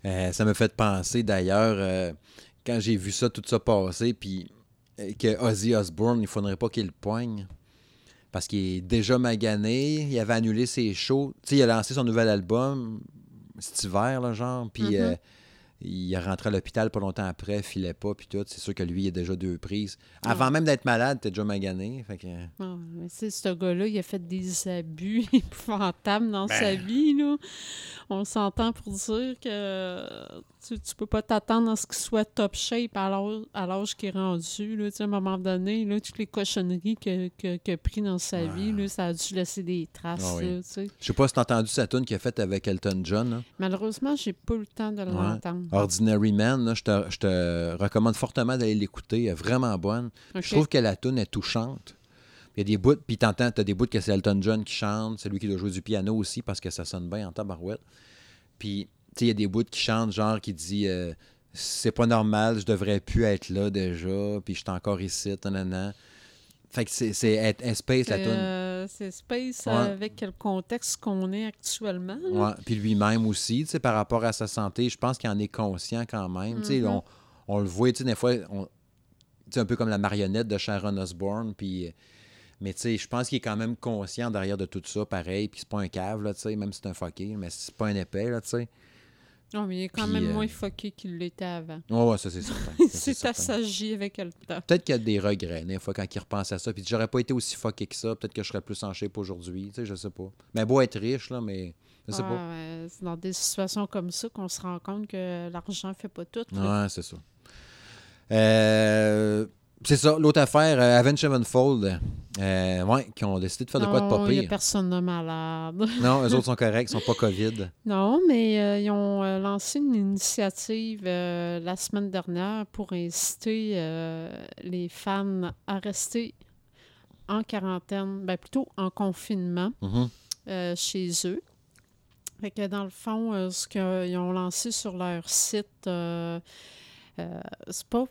Euh, ça me fait penser d'ailleurs, euh, quand j'ai vu ça, tout ça passer, puis euh, que Ozzy Osbourne, il faudrait pas qu'il le poigne. Parce qu'il est déjà magané, il avait annulé ses shows. Tu sais, il a lancé son nouvel album cet hiver, là, genre, puis Mhm. euh, il est rentré à l'hôpital pas longtemps après, filait pas, puis tout. C'est sûr que lui, il a déjà deux prises. Avant Ouais. même d'être malade, t'es déjà magané. Fait que... Ah, mais tu sais, ce gars-là, il a fait des abus [LAUGHS] épouvantables dans Ben. sa vie. Là. On s'entend pour dire que tu, tu peux pas t'attendre à ce qu'il soit top shape à l'âge, qu'il est rendu. Là. Tu sais, À un moment donné, là, toutes les cochonneries que- que- qu'il a pris dans sa vie, là, ça a dû laisser des traces. Ah. Je sais pas si t'as entendu sa tune qu'il a faite avec Elton John. là. Malheureusement, j'ai pas eu le temps de Ouais. l'entendre. Ordinary Man, là, je, te, je te recommande fortement d'aller l'écouter. Elle est vraiment bonne. Je trouve que la tune est touchante. Il y a des bouts, puis t'entends, t'as des bouts que c'est Elton John qui chante, c'est lui qui doit jouer du piano aussi parce que ça sonne bien en tabarouette. Puis, tu sais, il y a des bouts qui chantent, genre qui dit euh, c'est pas normal, je devrais plus être là déjà, puis je suis encore ici, nanana. Fait que c'est c'est est- est space la tune. euh, c'est Space Ouais. avec le contexte qu'on est actuellement. Ouais, Puis lui-même aussi, tu sais, par rapport à sa santé, je pense qu'il en est conscient quand même. Tu sais, Mhm. on, on le voit, tu sais, des fois, on- tu sais, un peu comme la marionnette de Sharon Osbourne. Puis, mais tu sais, je pense qu'il est quand même conscient derrière de tout ça, pareil. Puis c'est pas un cave, là, tu sais, même si c'est un fucké, mais c'est pas un épais, là, tu sais. Non, mais il est quand Puis, même euh, moins fucké qu'il l'était avant. Ouais, ouais, ça, c'est [LAUGHS] certain. Ça, c'est assagi avec le temps. Peut-être qu'il y a des regrets, des fois, quand il repense à ça. Puis j'aurais pas été aussi fucké que ça. Peut-être que je serais plus en shape aujourd'hui, tu sais, je sais pas. Mais beau être riche, là, mais je sais ouais, c'est dans des situations comme ça qu'on se rend compte que l'argent fait pas tout. Ouais, c'est ça. Euh, C'est ça, l'autre affaire, euh, Avenged Sevenfold, euh, ouais, qui ont décidé de faire de quoi de pas Non, il n'y a pire. personne de malade. [LAUGHS] Non, eux autres sont [LAUGHS] corrects, ils sont pas COVID. Non, mais euh, ils ont euh, lancé une initiative la semaine dernière pour inciter les fans à rester en quarantaine, ben plutôt en confinement Mhm. chez eux. Fait que dans le fond, ce qu'ils ont lancé sur leur site, euh, c'est pas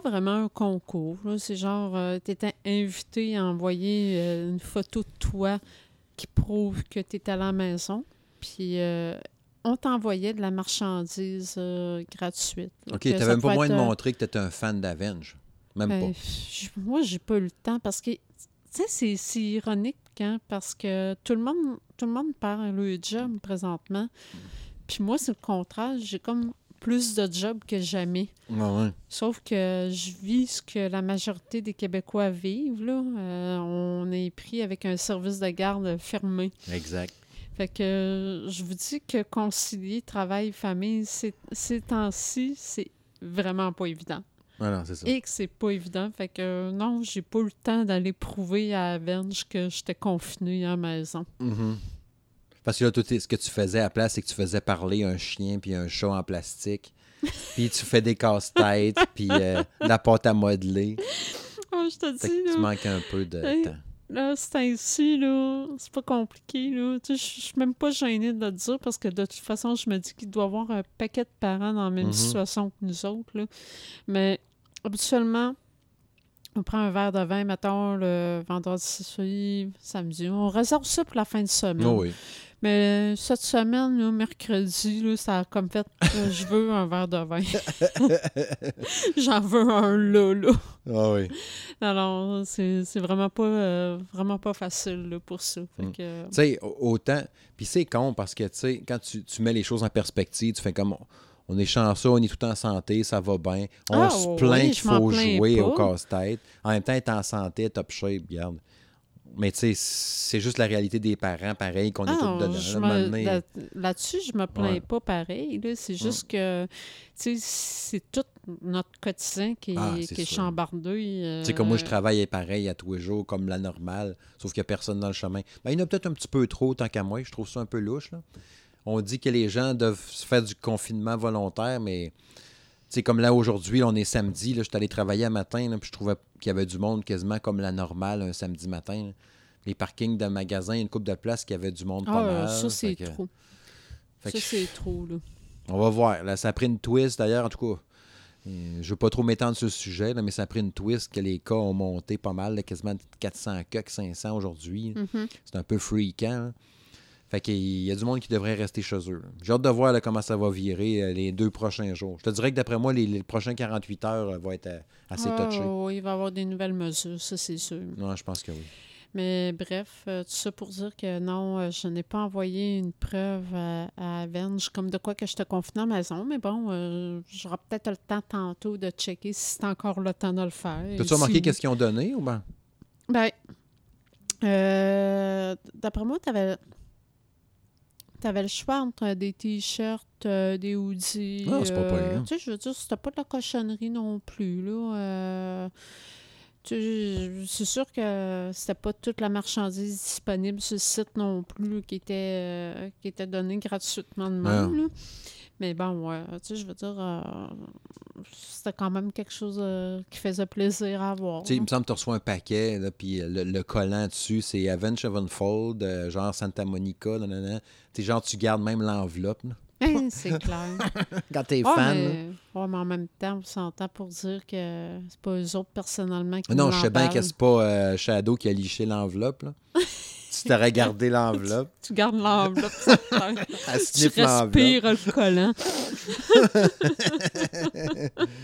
pas vraiment un concours. C'est genre, tu étais invité à envoyer euh, une photo de toi qui prouve que tu es à la maison. Puis euh, on t'envoyait de la marchandise euh, gratuite. OK, ça même pas moyen de être, euh, montrer que t'étais un fan d'Avenge. Même ben, pas. moi, j'ai pas eu le temps parce que, tu sais, c'est- c'est ironique, hein, parce que tout le monde, tout le monde perd le job présentement. Puis moi, c'est le contraire. J'ai comme plus de jobs que jamais. Ouais, ouais. Sauf que je vis ce que la majorité des Québécois vivent. Là. Euh, on est pris avec un service de garde fermé. Exact. Fait que euh, je vous dis que concilier travail, famille, ces, temps-ci, c'est vraiment pas évident. Ouais, non, c'est ça. Et que c'est pas évident. Fait que euh, non, j'ai pas eu le temps d'aller prouver à Avenge que j'étais confinée à la maison. Mhm. Parce que là, tout ce que tu faisais à la place, c'est que tu faisais parler un chien puis un chat en plastique. [LAUGHS] puis tu fais des casse-têtes, puis euh, la pâte à modeler. Oh, je te dis, que tu là, manques un peu de Hey. temps. là c'est ainsi, là, c'est pas compliqué, là. Tu sais, je suis même pas gênée de le dire parce que de toute façon, je me dis qu'il doit y avoir un paquet de parents dans la même Mhm. situation que nous autres, là. Mais habituellement, on prend un verre de vin, mettons, le vendredi, samedi. On réserve ça pour la fin de semaine. Oh oui. Mais cette semaine, là, mercredi, là, ça a comme fait euh, je veux un verre de vin. [LAUGHS] J'en veux un là, là. Ah oui. Alors, c'est c'est vraiment pas euh, vraiment pas facile là, pour ça. Mm. que, Tu sais, au- autant. Puis c'est con parce que, tu sais, quand tu, tu mets les choses en perspective, tu fais comme. On est chanceux, on est tout en santé, ça va bien. On Ah, se plaint qu'il faut jouer au casse-tête. En même temps, être en santé, top shape, regarde. Mais tu sais, c'est juste la réalité des parents, pareil, qu'on est Ah, tous dedans. je là, me- là- Là-dessus, je me plains Ouais. pas pareil. là. C'est juste que, tu sais, c'est tout notre quotidien qui est, Ah, qui est chambardé. Tu sais, comme moi, je euh, travaille pareil à tous les jours, comme la normale, sauf qu'il n'y a personne dans le chemin. Ben, il y en a peut-être un petit peu trop, tant qu'à moi. Je trouve ça un peu louche. Là. On dit que les gens doivent se faire du confinement volontaire, mais sais, comme là, aujourd'hui, on est samedi, là, je suis allé travailler un matin, là, puis je trouvais qu'il y avait du monde quasiment comme la normale un samedi matin. là. Les parkings de magasins, une coupe de place qui avait du monde pas Ah, mal. ça, c'est que- trop. fait Ça, que- c'est trop, là. on va voir. Là, ça a pris une twist, d'ailleurs, en tout cas. euh, Je ne veux pas trop m'étendre sur ce sujet, là, mais ça a pris une twist que les cas ont monté pas mal, là, quasiment 400 cas, que 500 aujourd'hui. Mhm. C'est un peu freakant. Fait qu'il y a du monde qui devrait rester chez eux. J'ai hâte de voir là, comment ça va virer euh, les deux prochains jours. Je te dirais que d'après moi, les, les prochains 48 heures euh, vont être euh, assez Ah, touchés. oui, il va y avoir des nouvelles mesures, ça, c'est sûr. Non, je pense que oui. Mais bref, tout ça pour dire que non, je n'ai pas envoyé une preuve à, à Avenge comme de quoi que je te confie à la maison. Mais bon, euh, j'aurai peut-être le temps tantôt de checker si c'est encore le temps de le faire. Peux-tu si remarquer oui- qu'est-ce qu'ils ont donné ou ben? Ben, euh, d'après moi, tu avais, le choix entre des t-shirts, euh, des hoodies. Ah, c'est pas euh, pire. Tu sais, je veux dire, c'était pas de la cochonnerie non plus, là. euh, tu c'est sûr que c'était pas toute la marchandise disponible sur le site non plus qui était, euh, qui était donnée gratuitement de même. Ah. Là. Mais bon, ouais, tu sais, je veux dire, euh, c'était quand même quelque chose euh, qui faisait plaisir à voir. Tu sais, il là. me semble que tu reçois un paquet, là, puis le, le collant dessus, c'est Avenge Sevenfold, euh, genre Santa Monica, nanana. Tu sais, genre, tu gardes même l'enveloppe. là. [LAUGHS] Hein, c'est clair. Quand t'es Ouais, fan. là. mais, ouais, mais en même temps, on s'entend pour dire que c'est pas eux autres personnellement qui Non, je sais bien que c'est pas euh, Shadow qui a liché l'enveloppe. [LAUGHS] tu t'aurais gardé l'enveloppe. Tu gardes l'enveloppe. Elle tu sniffe l'enveloppe. respires le collant. [LAUGHS]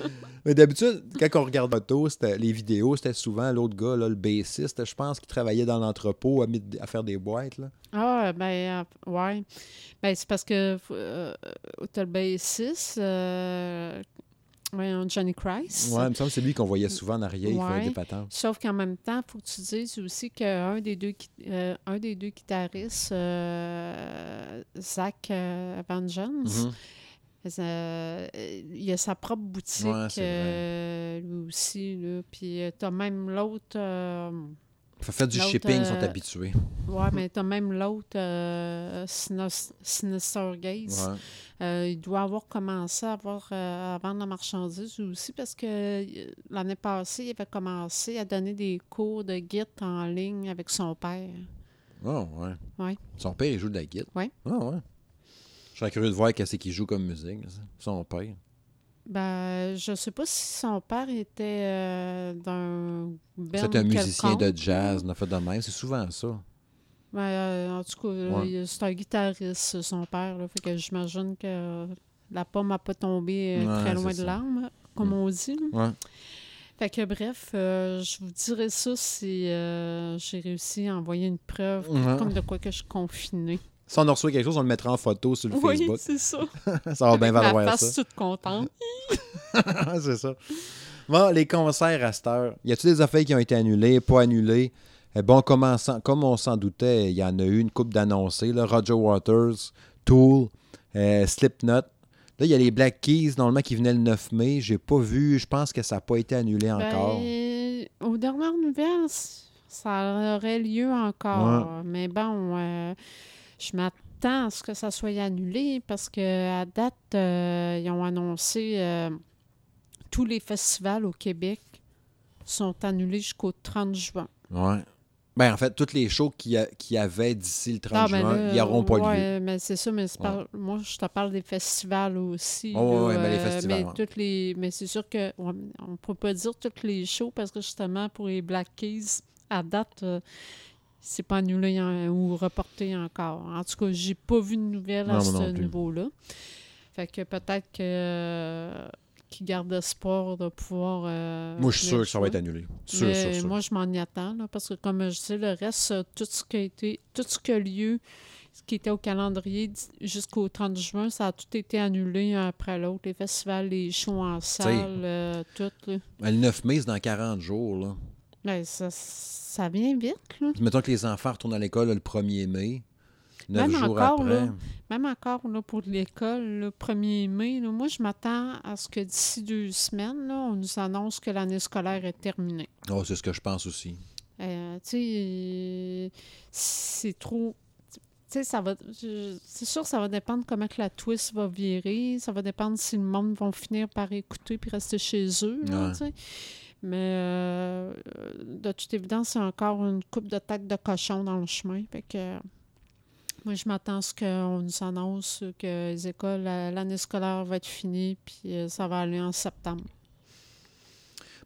Mais d'habitude, quand on regarde l'auto, les vidéos, c'était souvent l'autre gars, là, le bassiste, je pense, qui travaillait dans l'entrepôt à, faire des boîtes. Là. Ah, ben, euh, ouais. Ben, c'est parce que euh, t'as le bassiste, euh, Johnny Christ. Ouais, il me semble que c'est lui qu'on voyait souvent en arrière, il faisait des patentes. Sauf qu'en même temps, il faut que tu dises aussi qu'un des deux, euh, un des deux guitaristes, euh, Zach euh, Jones, Mhm. Il a sa propre boutique, Ouais, lui aussi. Là. Puis euh, t'as même l'autre. Faut faire du shipping, ils sont habitués. ouais, mais t'as même l'autre, euh, Sinister Gaze. Ouais. Euh, il doit avoir commencé à, avoir, euh, à vendre la marchandise aussi parce que euh, l'année passée, il avait commencé à donner des cours de Git en ligne avec son père. Oh, ouais. Ouais. Son père, il joue de la guitare. Ouais. Ah, ouais. Je serais curieux de voir qu'est-ce qu'il joue comme musique, son père. Ben, je sais pas si son père était euh, d'un C'est un musicien de jazz, on a fait de même. C'est souvent ça. Ben, euh, en tout cas, Ouais. c'est un guitariste, son père. Là, fait que j'imagine que la pomme n'a pas tombé euh, Ouais, très loin de ça. l'arbre, comme Mm. on dit. Ouais. Fait que bref, euh, je vous dirai ça si euh, j'ai réussi à envoyer une preuve, comme de quoi que je suis confinée. Si on en reçoit quelque chose, on le mettra en photo sur le Oui, Facebook. c'est ça. [LAUGHS] Ça va bien Avec valoir face ça. toute contente. [LAUGHS] c'est ça. Bon, les concerts à cette heure. Y a-t-il des affaires qui ont été annulées, pas annulées? Eh bon, comme on s'en- comme on s'en doutait, il y en a eu une coupe d'annoncés. Roger Waters, Tool, euh, Slipknot. Là, il y a les Black Keys, normalement, qui venaient le 9 mai. J'ai pas vu. Je pense que ça n'a pas été annulé encore. Ben, aux dernières nouvelles, ça aurait lieu encore. Mais bon, euh, je m'attends à ce que ça soit annulé parce que à date, euh, ils ont annoncé euh, tous les festivals au Québec sont annulés jusqu'au 30 juin. Ouais. Ben, en fait, toutes les shows qu'il y, a- qu'il y avait d'ici le 30 Ah, ben juin, là, ils n'auront pas lieu. ouais, mais c'est ça, mais c'est Ouais. par- moi, je te parle des festivals aussi. Oh, ben, les euh, festivals, Mais, ouais. toutes les, mais c'est sûr que on ne peut pas dire toutes les shows parce que justement, pour les Black Keys, à date, euh, c'est pas annulé en- ou reporté encore. En tout cas, j'ai pas vu de nouvelles à Non, ce niveau-là. Fait que peut-être que qu'ils gardent espoir de pouvoir. euh, Moi, je suis sûr que ça va être annulé. Sûr, Mais sûr, sûr. moi, je m'en y attends, là, parce que comme je dis, le reste, euh, tout ce qui a été, tout ce qui a lieu, ce qui était au calendrier jusqu'au 30 juin, ça a tout été annulé un après l'autre. Les festivals, les shows en salle, euh, tout. là. Ben, le 9 mai, c'est dans 40 jours. Là. Ben, ça, ça vient vite, là. Mettons que les enfants retournent à l'école le 1er mai. Même encore, après. là. Même encore là, pour l'école, le 1er mai, là, moi, je m'attends à ce que d'ici deux semaines, là, on nous annonce que l'année scolaire est terminée. Oh, c'est ce que je pense aussi. Euh, tu sais, c'est trop. Tu sais, ça va. C'est sûr, ça va dépendre comment que la twist va virer. Ça va dépendre si le monde va finir par écouter puis rester chez eux. là, Ouais. Mais euh, de toute évidence, c'est encore une coupe de tête de cochon dans le chemin. Fait que moi, je m'attends à ce qu'on nous annonce que les écoles, la- l'année scolaire va être finie, puis euh, ça va aller en septembre.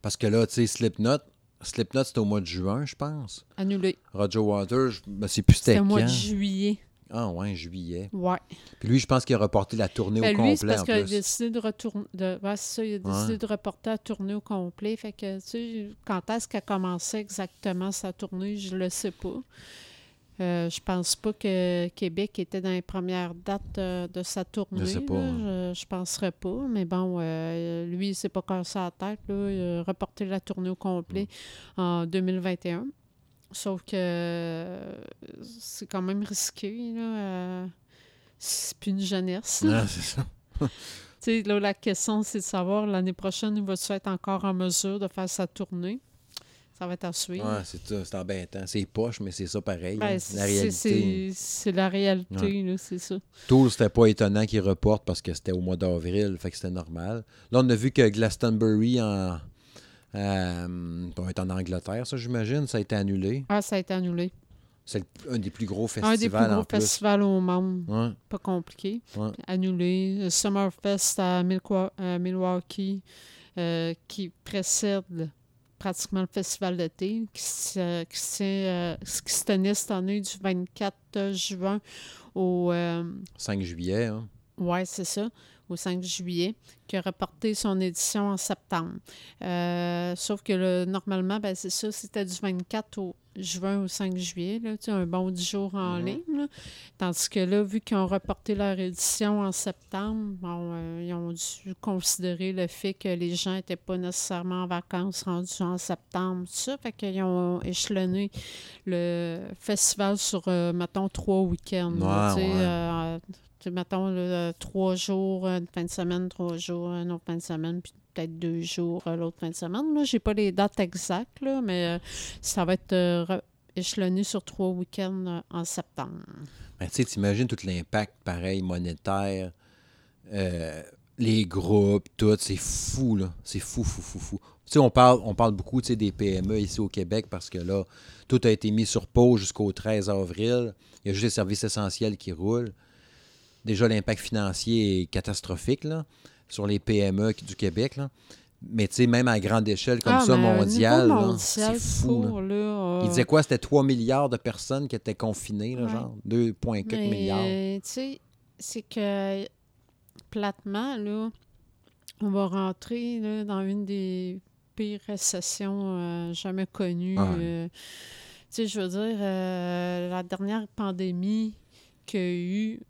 Parce que là, tu sais, Slipknot, Slipknot, c'était au mois de juin, je pense. Annulé. Roger Waters, je ne sais plus c'était C'était au mois quand. de juillet. Ah, ouais, juillet. Ouais. Puis lui, je pense qu'il a reporté la tournée Ben, au lui, c'est complet parce en qu'il a décidé de retourner. De, ouais, c'est ça, il a décidé Ouais. de reporter la tournée au complet. Fait que, tu sais, quand est-ce qu'elle commençait exactement sa tournée, je le sais pas. Euh, je pense pas que Québec était dans les premières dates euh, de sa tournée. Je sais pas, là. hein. Je, je penserais pas. Mais bon, euh, lui, il s'est pas cassé la tête. Là. Il a reporté la tournée au complet Mm. en 2021. Sauf que c'est quand même risqué. Là. c'est plus une jeunesse. là. C'est ça. [LAUGHS] Là, la question, c'est de savoir l'année prochaine, il va-tu être encore en mesure de faire sa tournée? Ça va être à suivre. Ouais, c'est ça, c'est embêtant. C'est poche, mais c'est ça pareil. Ben, hein, c'est- la réalité. c'est la réalité, Ouais. c'est ça. Tool, c'était pas étonnant qu'il reporte parce que c'était au mois d'avril, fait que c'était normal. Là, on a vu que Glastonbury en. Euh, va être en Angleterre, ça, j'imagine, ça a été annulé. Ah, ça a été annulé. C'est un des plus gros festivals Un des plus gros en plus. festivals au monde. Ouais, Pas compliqué. ouais. Annulé. Summerfest à à Milwaukee, euh, qui précède pratiquement le festival d'été, qui se, qui, se- euh, qui se tenait cette année du 24 juin au... euh, 5 juillet. hein. Oui, c'est ça, au 5 juillet, qui a reporté son édition en septembre. Euh, sauf que le, normalement, ben, c'est ça, c'était du 24 au juin au 5 juillet, là, tu sais, un bon 10 jours en Mhm. ligne. là. Tandis que là, vu qu'ils ont reporté leur édition en septembre, bon, euh, ils ont dû considérer le fait que les gens n'étaient pas nécessairement en vacances rendus en septembre, tout ça. Fait qu'ils ont échelonné le festival sur, euh, mettons, trois week-ends. là, Ouais, tu sais, ouais. euh, tu sais, mettons, là, euh, trois jours, une fin de semaine, trois jours, une autre fin de semaine, puis peut-être deux jours euh, l'autre fin de semaine. Là, j'ai pas les dates exactes, mais euh, ça va être euh, re- échelonné sur trois week-ends euh, en septembre. Ben, tu sais, t'imagines tout l'impact, pareil, monétaire, euh, les groupes, tout, c'est fou, là. C'est fou, fou, fou, fou. Tu sais, on parle, on parle beaucoup, tu sais, des PME ici au Québec parce que là, tout a été mis sur pause jusqu'au 13 avril. Il y a juste les services essentiels qui roulent. Déjà, l'impact financier est catastrophique, là, sur les PME du Québec, là. Mais tu sais, même à grande échelle comme Ah, ça, mais à un mondial, niveau là, mondial c'est fou, là. pour, là, euh, Il disait quoi? C'était 3 milliards de personnes qui étaient confinées, là, Ouais. genre 2,4 Mais, milliards. euh, tu sais, c'est que platement, là, on va rentrer là, dans une des pires récessions euh, jamais connues. Ouais. euh. tu sais, je veux dire, la dernière pandémie qu'il y a eu,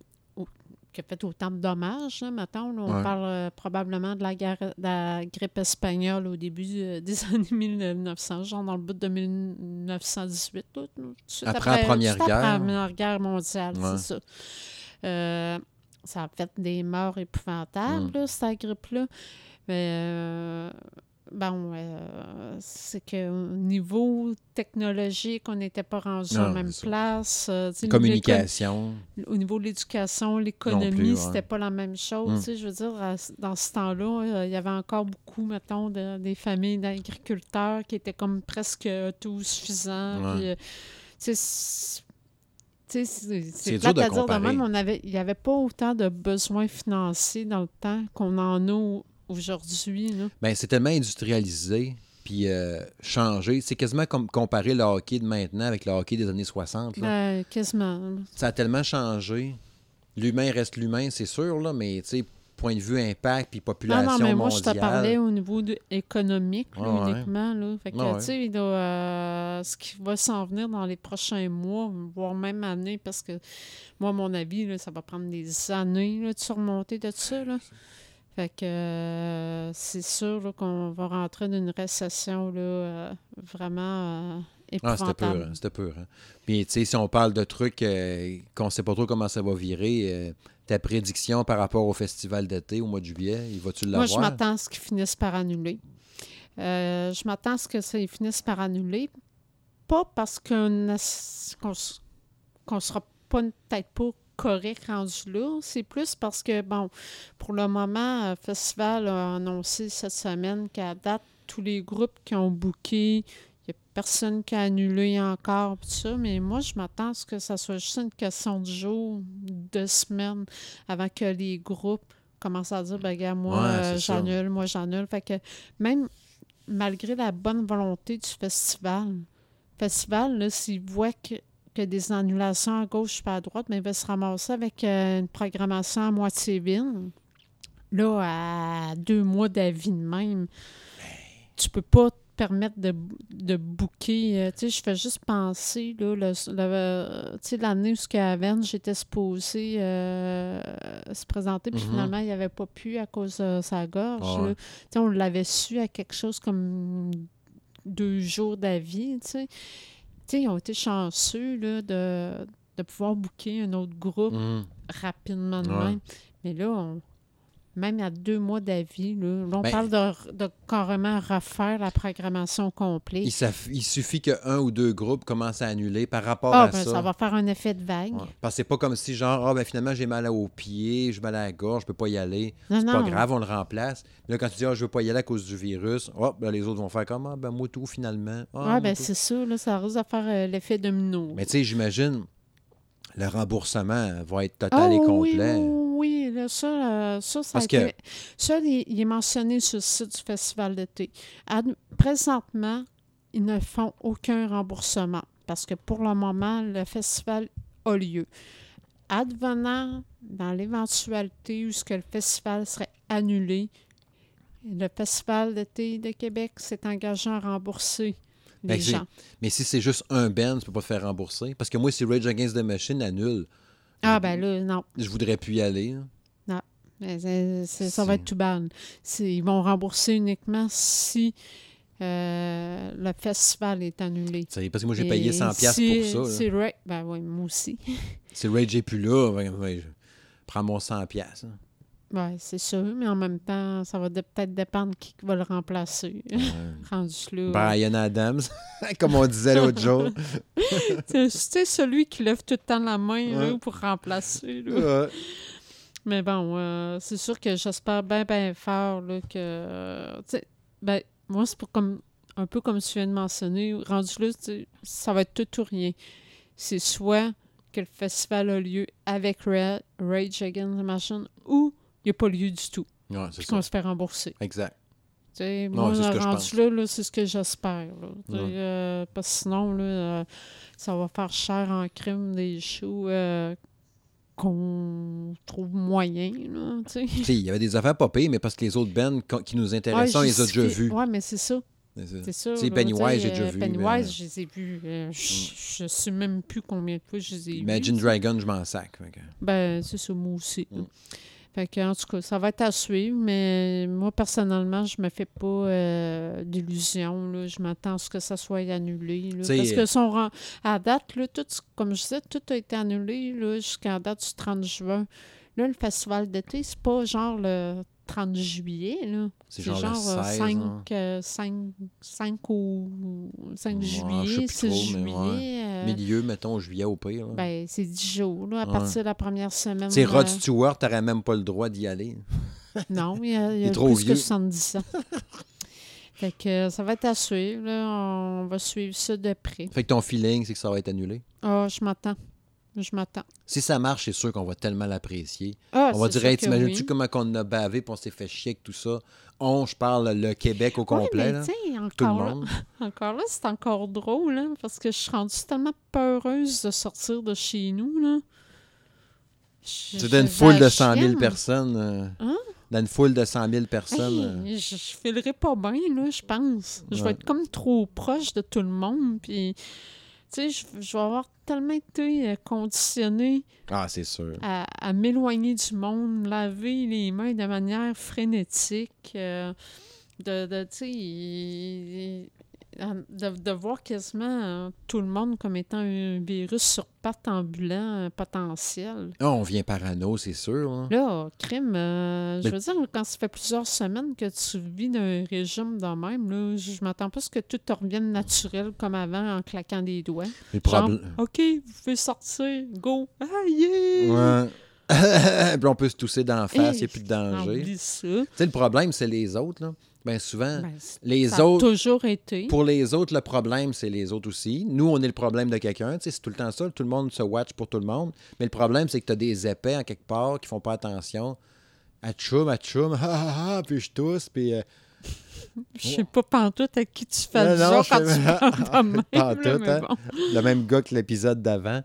qui a fait autant de dommages, là, mettons, là, on Ouais. parle euh, probablement de la, guerre- de la grippe espagnole au début euh, [LAUGHS] des années 1900, genre dans le bout de 1918. là, tout Après la Première tout après la Guerre. Première Guerre mondiale, Ouais. c'est ça. Euh, ça a fait des morts épouvantables, Mm. là, cette grippe-là. Mais bon, euh, c'est qu'au niveau technologique, on n'était pas rendu en même ça. place. euh, Communication. Au niveau de l'éducation, l'économie, ouais. c'était pas la même chose. Mm. sais, Je veux dire, à dans ce temps-là, euh, il y avait encore beaucoup, mettons, de- des familles d'agriculteurs qui étaient comme presque autosuffisants. Ouais. puis, euh, c'est- dur plate de à dire de même, on avait, il n'y avait pas autant de besoins financiers dans le temps qu'on en a aujourd'hui. Ben, c'est tellement industrialisé, puis euh, changé. C'est quasiment comme comparer le hockey de maintenant avec le hockey des années 60. là. Ben, quasiment. Ça a tellement changé. L'humain reste l'humain, c'est sûr, là, mais tu sais, point de vue impact, puis Non, population non, mais moi, mondiale. je te parlais au niveau de- économique, là, ouais. uniquement. Là. Fait que, ouais. doit, euh, ce qui va s'en venir dans les prochains mois, voire même années, parce que, moi, à mon avis, là, ça va prendre des années là, de surmonter de ça. Là. Fait que euh, c'est sûr qu'on va rentrer dans une récession là, euh, vraiment euh, Ah, c'était épouvantable. hein, c'était peur. hein. Puis, tu sais, si on parle de trucs euh, qu'on sait pas trop comment ça va virer, ta prédiction par rapport au festival d'été au mois de juillet, il va-tu Moi, l'avoir? je m'attends à ce qu'ils finissent par annuler. Je m'attends à ce que ça ils finissent par annuler. Pas parce qu'on s- qu'on sera pas peut-être pas correct rendu là. C'est plus parce que, bon, pour le moment, le festival a annoncé cette semaine qu'à date, tous les groupes qui ont booké, il n'y a personne qui a annulé encore, tout ça, mais moi, je m'attends à ce que ça soit juste une question de jours, de semaines, avant que les groupes commencent à dire, ben, gars, moi, Ouais, euh, j'annule, moi, j'annule. Fait que même malgré la bonne volonté du festival, le festival, là, s'il voit que, que des annulations à gauche et à droite, mais il va se ramasser avec euh, une programmation à moitié vide. Là, à deux mois d'avis de même, tu peux pas te permettre de, de booker. euh, tu sais, je fais juste penser, là, le, le- euh, tu sais, l'année où ce qu'à Aven, j'étais supposée euh, se présenter, puis Mhm. finalement, il n'y avait pas pu à cause de sa gorge. Ah ouais. Tu sais, on l'avait su à quelque chose comme deux jours d'avis, tu sais. Sais, ils ont été chanceux, là, de, de pouvoir booker un autre groupe Mhm. rapidement de Ouais. même. Mais là, on- même à deux mois d'avis, là, là, on Ben- parle de, de carrément refaire la programmation complète. il suffit qu'un ou deux groupes commencent à annuler par rapport Ah, à ben, ça. ça va faire un effet de vague. Ouais. Parce que c'est pas comme si, genre, ah, ben finalement, j'ai mal aux pieds, j'ai mal à la gorge, je peux pas y aller. Non, C'est pas grave, on le remplace. Là, quand tu dis, ah, je veux pas y aller à cause du virus, hop, ben, les autres vont faire comme, ah, ben, moi tout, finalement. Ah, Ouais, moi, ben c'est ça, là, ça risque de faire euh, l'effet domino. Mais tu sais, j'imagine, le remboursement va être total Ah et complet. Oui, oui, là, ça, euh, ça, ça, a que- ça, il, il est mentionné sur le site du Festival d'été. Présentement, ils ne font aucun remboursement parce que pour le moment, le festival a lieu. Advenant dans l'éventualité où ce que le festival serait annulé, le Festival d'été de Québec s'est engagé à rembourser Ben, les gens. Mais si c'est juste un band, tu peux pas te faire rembourser. Parce que moi, si Rage Against the Machine annule, Ah, ben là, non. je voudrais plus y aller. là. Mais c'est- c'est- ça va C'est- être tout bad. C'est- Ils vont rembourser uniquement si euh, le festival est annulé. C'est- Parce que moi, j'ai payé 100$ piastres si- pour ça. là. Si Ra- ben oui, moi aussi. Si Rage est plus là, ben, ben, je prends mon 100$. piastres, hein. Oui, c'est sûr, mais en même temps, ça va peut-être dépendre qui va le remplacer. Ouais. [LAUGHS] Rendu là. Brian Adams, [LAUGHS] comme on disait l'autre [LAUGHS] jour. Sais, celui qui lève tout le temps la main là, pour remplacer. là. Ouais. Mais bon, euh, c'est sûr que j'espère bien, bien fort là, que. euh, ben, moi, c'est pour comme. Un peu comme tu viens de mentionner, rendu là, ça va être tout ou rien. C'est soit que le festival a lieu avec Ra- Rage Against the Machine ou n'y a pas lieu du tout, Ouais, puis ça. qu'on se fait rembourser. Exact. Non, moi, je là, là, c'est ce que j'espère. Ouais. euh, parce que sinon, là, euh, ça va faire cher en crime des shows euh, qu'on trouve sais, [LAUGHS] Il y avait des affaires pas pires, mais parce que les autres bands qui nous intéressaient, on les a déjà vus. Oui, mais c'est ça. C'est ça. Là, Pennywise, j'ai déjà vu, Pennywise, je les ai vus. je, je sais même plus combien de fois je les ai Imagine vus. Dragon, je m'en sac. Ben, c'est ça, moi aussi. Mm. Fait que, en tout cas, ça va être à suivre, mais moi, personnellement, je me fais pas euh, d'illusions. Je m'attends à ce que ça soit annulé. là. Parce euh, que son, à date, là, tout, comme je disais, tout a été annulé jusqu'à la date du 30 juin. Là, le festival d'été, c'est pas genre le 30 juillet. C'est C'est genre, genre, le euh, 16. 5, hein. euh, 5, 5 ou 5 Ouais, juillet, plus 6 trop, mais juillet. euh, Milieu, mettons, juillet au pire. là. ben, c'est 10 jours, là, à Ouais. partir de la première semaine. Sais, Rod euh, Stewart, t'aurais même pas le droit d'y aller. Non, il y a, il y a trop plus vieux. que 70 ans. [LAUGHS] fait que euh, ça va être à suivre. Là. On va suivre ça de près. Fait que ton feeling, c'est que ça va être annulé? Ah, je m'attends. Je m'attends. Si ça marche, c'est sûr qu'on va tellement l'apprécier. Ah, on va dire, hey, t'imagines-tu oui. comment on a bavé puis on s'est fait chier avec tout ça? On, je parle le Québec au Oui, complet, mais là. tu sais, tout le encore, là, monde. [LAUGHS] encore là, c'est encore drôle, hein, parce que je suis rendue tellement peureuse de sortir de chez nous. là. C'était une foule de je 100 000 chienne. personnes. euh, Hein? Dans une foule de 100 000 personnes. Hey, euh, je, je filerai pas bien, là, je pense. Je vais être comme trop proche de tout le monde. Puis, tu sais, je, je vais avoir tellement été euh, conditionnée Ah, c'est sûr. à, à m'éloigner du monde, laver les mains de manière frénétique. euh, de, de tu sais, de, de voir quasiment euh, tout le monde comme étant un virus sur pattes ambulant euh, potentiel. Ah, on vient parano, c'est sûr. hein. Là, crime, euh, je Mais- veux dire, quand ça fait plusieurs semaines que tu vis d'un régime de même, là, je m'attends pas à ce que tout te revienne naturel comme avant en claquant des doigts. Le Genre. OK, vous pouvez sortir, go, ah yeah! Ouais. [LAUGHS] Puis on peut se tousser d'en face, il n'y a plus de danger. Tu sais, le problème, c'est les autres. Là. Bien souvent, Ben, les ça a autres, toujours été. pour les autres, le problème, c'est les autres aussi. Nous, on est le problème de quelqu'un. Tu sais, c'est tout le temps ça. Tout le monde se watch pour tout le monde. Mais le problème, c'est que tu as des épais en quelque part qui font pas attention. Atchoum, atchoum, ha ha ha, puis je tousse, puis. euh, [LAUGHS] Je sais pas pantoute à qui tu fais le genre quand tu parles de [LAUGHS] même. Pantoute, hein. bon. le même gars que l'épisode d'avant.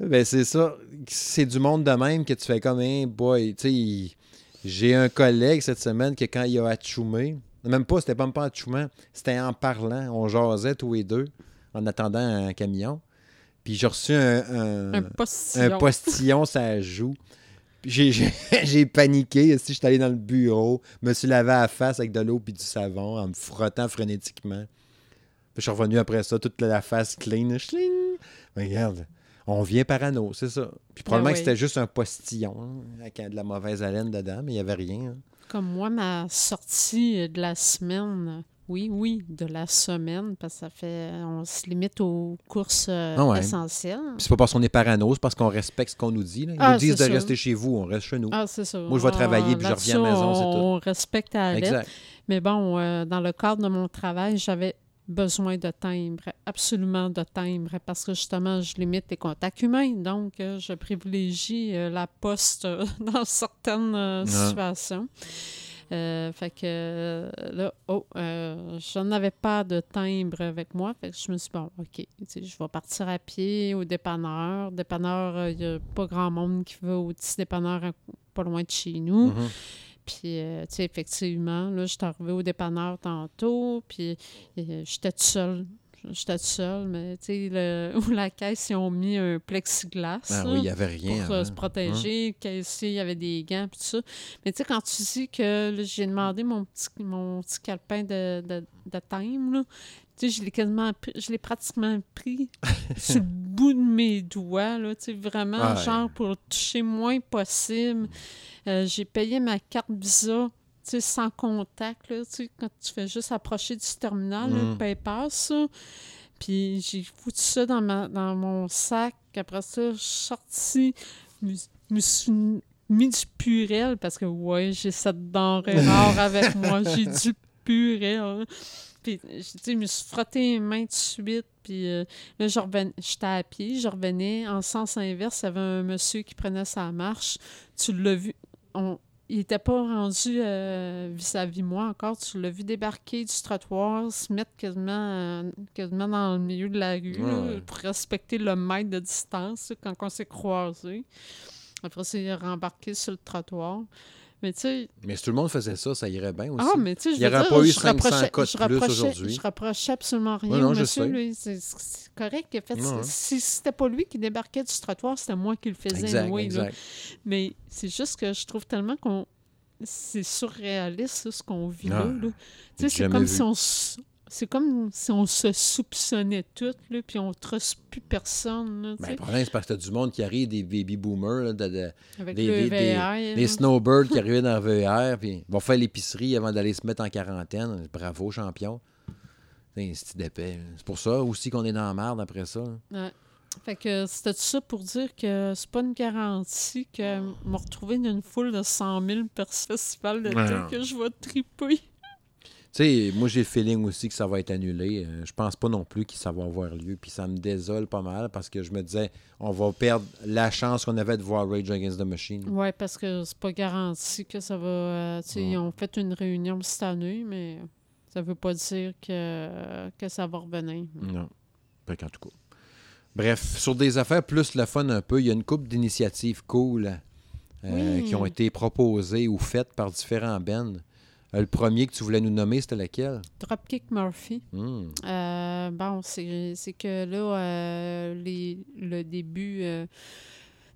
Ben, c'est ça. C'est du monde de même que tu fais comme un boy. Tu sais, il- j'ai un collègue cette semaine que quand il a atchoumé, même pas, c'était pas même pas atchoumant, c'était en parlant. On jasait tous les deux en attendant un camion. Puis j'ai reçu un, un, Un un postillon. postillon, ça joue. [LAUGHS] J'ai- paniqué. Si j'étais allé dans le bureau, me suis lavé à la face avec de l'eau puis du savon en me frottant frénétiquement. Puis je suis revenu après ça, toute la face clean. Schling! Mais regarde, on vient parano, c'est ça. Puis probablement Ah que oui. c'était juste un postillon hein, avec de la mauvaise haleine dedans, mais il n'y avait rien. hein. Comme moi, ma sortie de la semaine, oui, oui, de la semaine, parce que ça fait, on se limite aux courses euh, Ah ouais. essentielles. C'est pas parce qu'on est parano, c'est parce qu'on respecte ce qu'on nous dit. là. Ils Ah, nous disent de ça. rester chez vous, on reste chez nous. Ah, c'est ça. Moi, je vais travailler, puis je reviens à la maison, c'est tout. On respecte à la lettre. Mais bon, euh, dans le cadre de mon travail, j'avais besoin de timbre, absolument de timbre, parce que justement, je limite les contacts humains. Donc, euh, je privilégie euh, la poste euh, [LAUGHS] dans certaines Ouais. situations. Euh, fait que là, oh, euh, je n'avais pas de timbre avec moi. Fait que je me suis dit, bon, OK, je vais partir à pied au dépanneur. Dépanneur, euh, il n'y a pas grand monde qui va au petit dépanneur à- pas loin de chez nous. Mhm. Puis, euh, tu sais, effectivement, là, j'étais arrivée au dépanneur tantôt, puis euh, j'étais toute seule. j'étais toute seule, mais tu sais, le- [LAUGHS] où la caisse, ils ont mis un plexiglas. Là, oui, il n'y avait rien. pour euh, avant. se protéger, le caissier, il y avait des gants, puis tout ça. Mais tu sais, quand tu dis que j'ai demandé mon petit, mon petit calepin de, de, de thème, là, tu sais, je l'ai quasiment pris- je l'ai pratiquement pris [LAUGHS] sur le bout de mes doigts, là, tu sais, vraiment, Ah ouais. genre pour toucher moins possible. Euh, j'ai payé ma carte Visa, tu sais, sans contact, là, tu sais, quand tu fais juste approcher du terminal, là, Mm. le PayPal, ça. Puis j'ai foutu ça dans, ma, dans mon sac. Après ça, je suis sortie, je me, me suis mis du purel parce que, ouais, j'ai cette denrée rare avec moi. J'ai du purel. Puis, je- me suis frotté les mains tout de suite. Puis euh, là, je revenais, j'étais à pied, je revenais en sens inverse. Il y avait un monsieur qui prenait sa marche. Tu l'as vu. On, il n'était pas rendu euh, vis-à-vis moi encore. Tu l'as vu débarquer du trottoir, se mettre quasiment, euh, quasiment dans le milieu de la rue là, pour respecter le mètre de distance là, quand on s'est croisés. Après, c'est rembarqué sur le trottoir. Mais tu sais, Mais si tout le monde faisait ça, ça irait bien aussi. ah, mais tu sais, je Il y veux aurait pas eu je 500 reprochais- cas de plus aujourd'hui. Je reprochais absolument rien Ouais, non, monsieur. lui. C'est correct. qu'il fait, ouais. Si c'était pas lui qui débarquait du trottoir, c'était moi qui le faisais. Exact, anyway, là. exact. Mais c'est juste que je trouve tellement qu'on. C'est surréaliste, ce qu'on vit Ah, là. là. Tu sais, c'est comme vu. si on. C'est comme si on se soupçonnait toutes, là, puis on ne truste plus personne. Là, Ben, problème, c'est parce que tu as du monde qui arrive, des baby boomers, là, de- de- avec des- le des- des- VR. des là. snowbirds qui [LAUGHS] arrivaient dans le VR, puis ils vont faire l'épicerie avant d'aller se mettre en quarantaine. Bravo, champion. C'est un petit d'épais. C'est pour ça aussi qu'on est dans la merde après ça. Ouais. Fait que c'était tout ça pour dire que c'est pas une garantie que me retrouver dans une foule de 100 000 pour ce festival de Ouais, que je vais triper. Sais, moi, j'ai le feeling aussi que ça va être annulé. Euh, je pense pas non plus que ça va avoir lieu. Puis ça me désole pas mal parce que je me disais, on va perdre la chance qu'on avait de voir Rage Against the Machine. Ouais, parce que c'est pas garanti que ça va. euh, tu sais, Ouais. ils ont fait une réunion cette année, mais ça veut pas dire que, que ça va revenir. Non. Fait qu'en tout cas. Bref, sur des affaires plus le fun un peu, il y a une couple d'initiatives cool euh, Oui. qui ont été proposées ou faites par différents bands. Euh, le premier que tu voulais nous nommer, c'était lequel? Dropkick Murphy. Hmm. Euh, bon, c'est que là, euh, les, le début euh,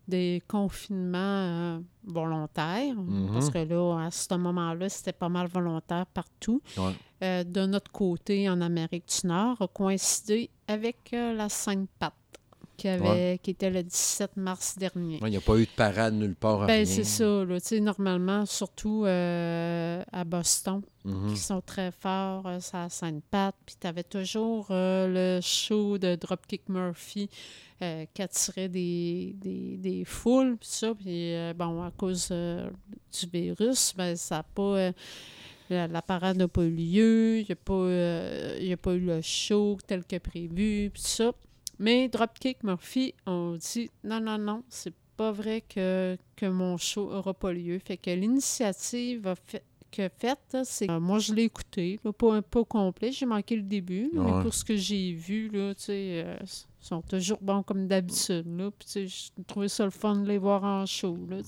des confinements volontaires, Mhm. parce que là, à ce moment-là, c'était pas mal volontaire partout. Ouais. De notre côté, en Amérique du Nord, a coïncidé avec la Sainte-Pat, qui, avait, qui était le 17 mars dernier. Ouais, Il n'y a pas eu de parade nulle part. Ben, c'est ça. Là, Tu sais, normalement, surtout euh, à Boston, Mhm. qui sont très forts, euh, ça a Sainte-Pat. Puis tu avais toujours euh, le show de Dropkick Murphy euh, qui attirait des, des, des foules, puis ça. Puis bon, à cause du virus, ben, ça n'a pas. la, la parade n'a pas eu lieu, il n'y a, pas, euh, y a pas eu le show tel que prévu, puis ça. Mais Dropkick Murphy ont dit non, non, non, c'est pas vrai que, que mon show n'aura pas lieu. Fait que l'initiative fait, que faite, c'est euh, moi je l'ai écouté, là, pas, pas au complet, j'ai manqué le début, Ouais. mais pour ce que j'ai vu, là, tu sais, euh, ils sont toujours bons comme d'habitude, là. Puis j'ai trouvé ça le fun de les voir en show, là.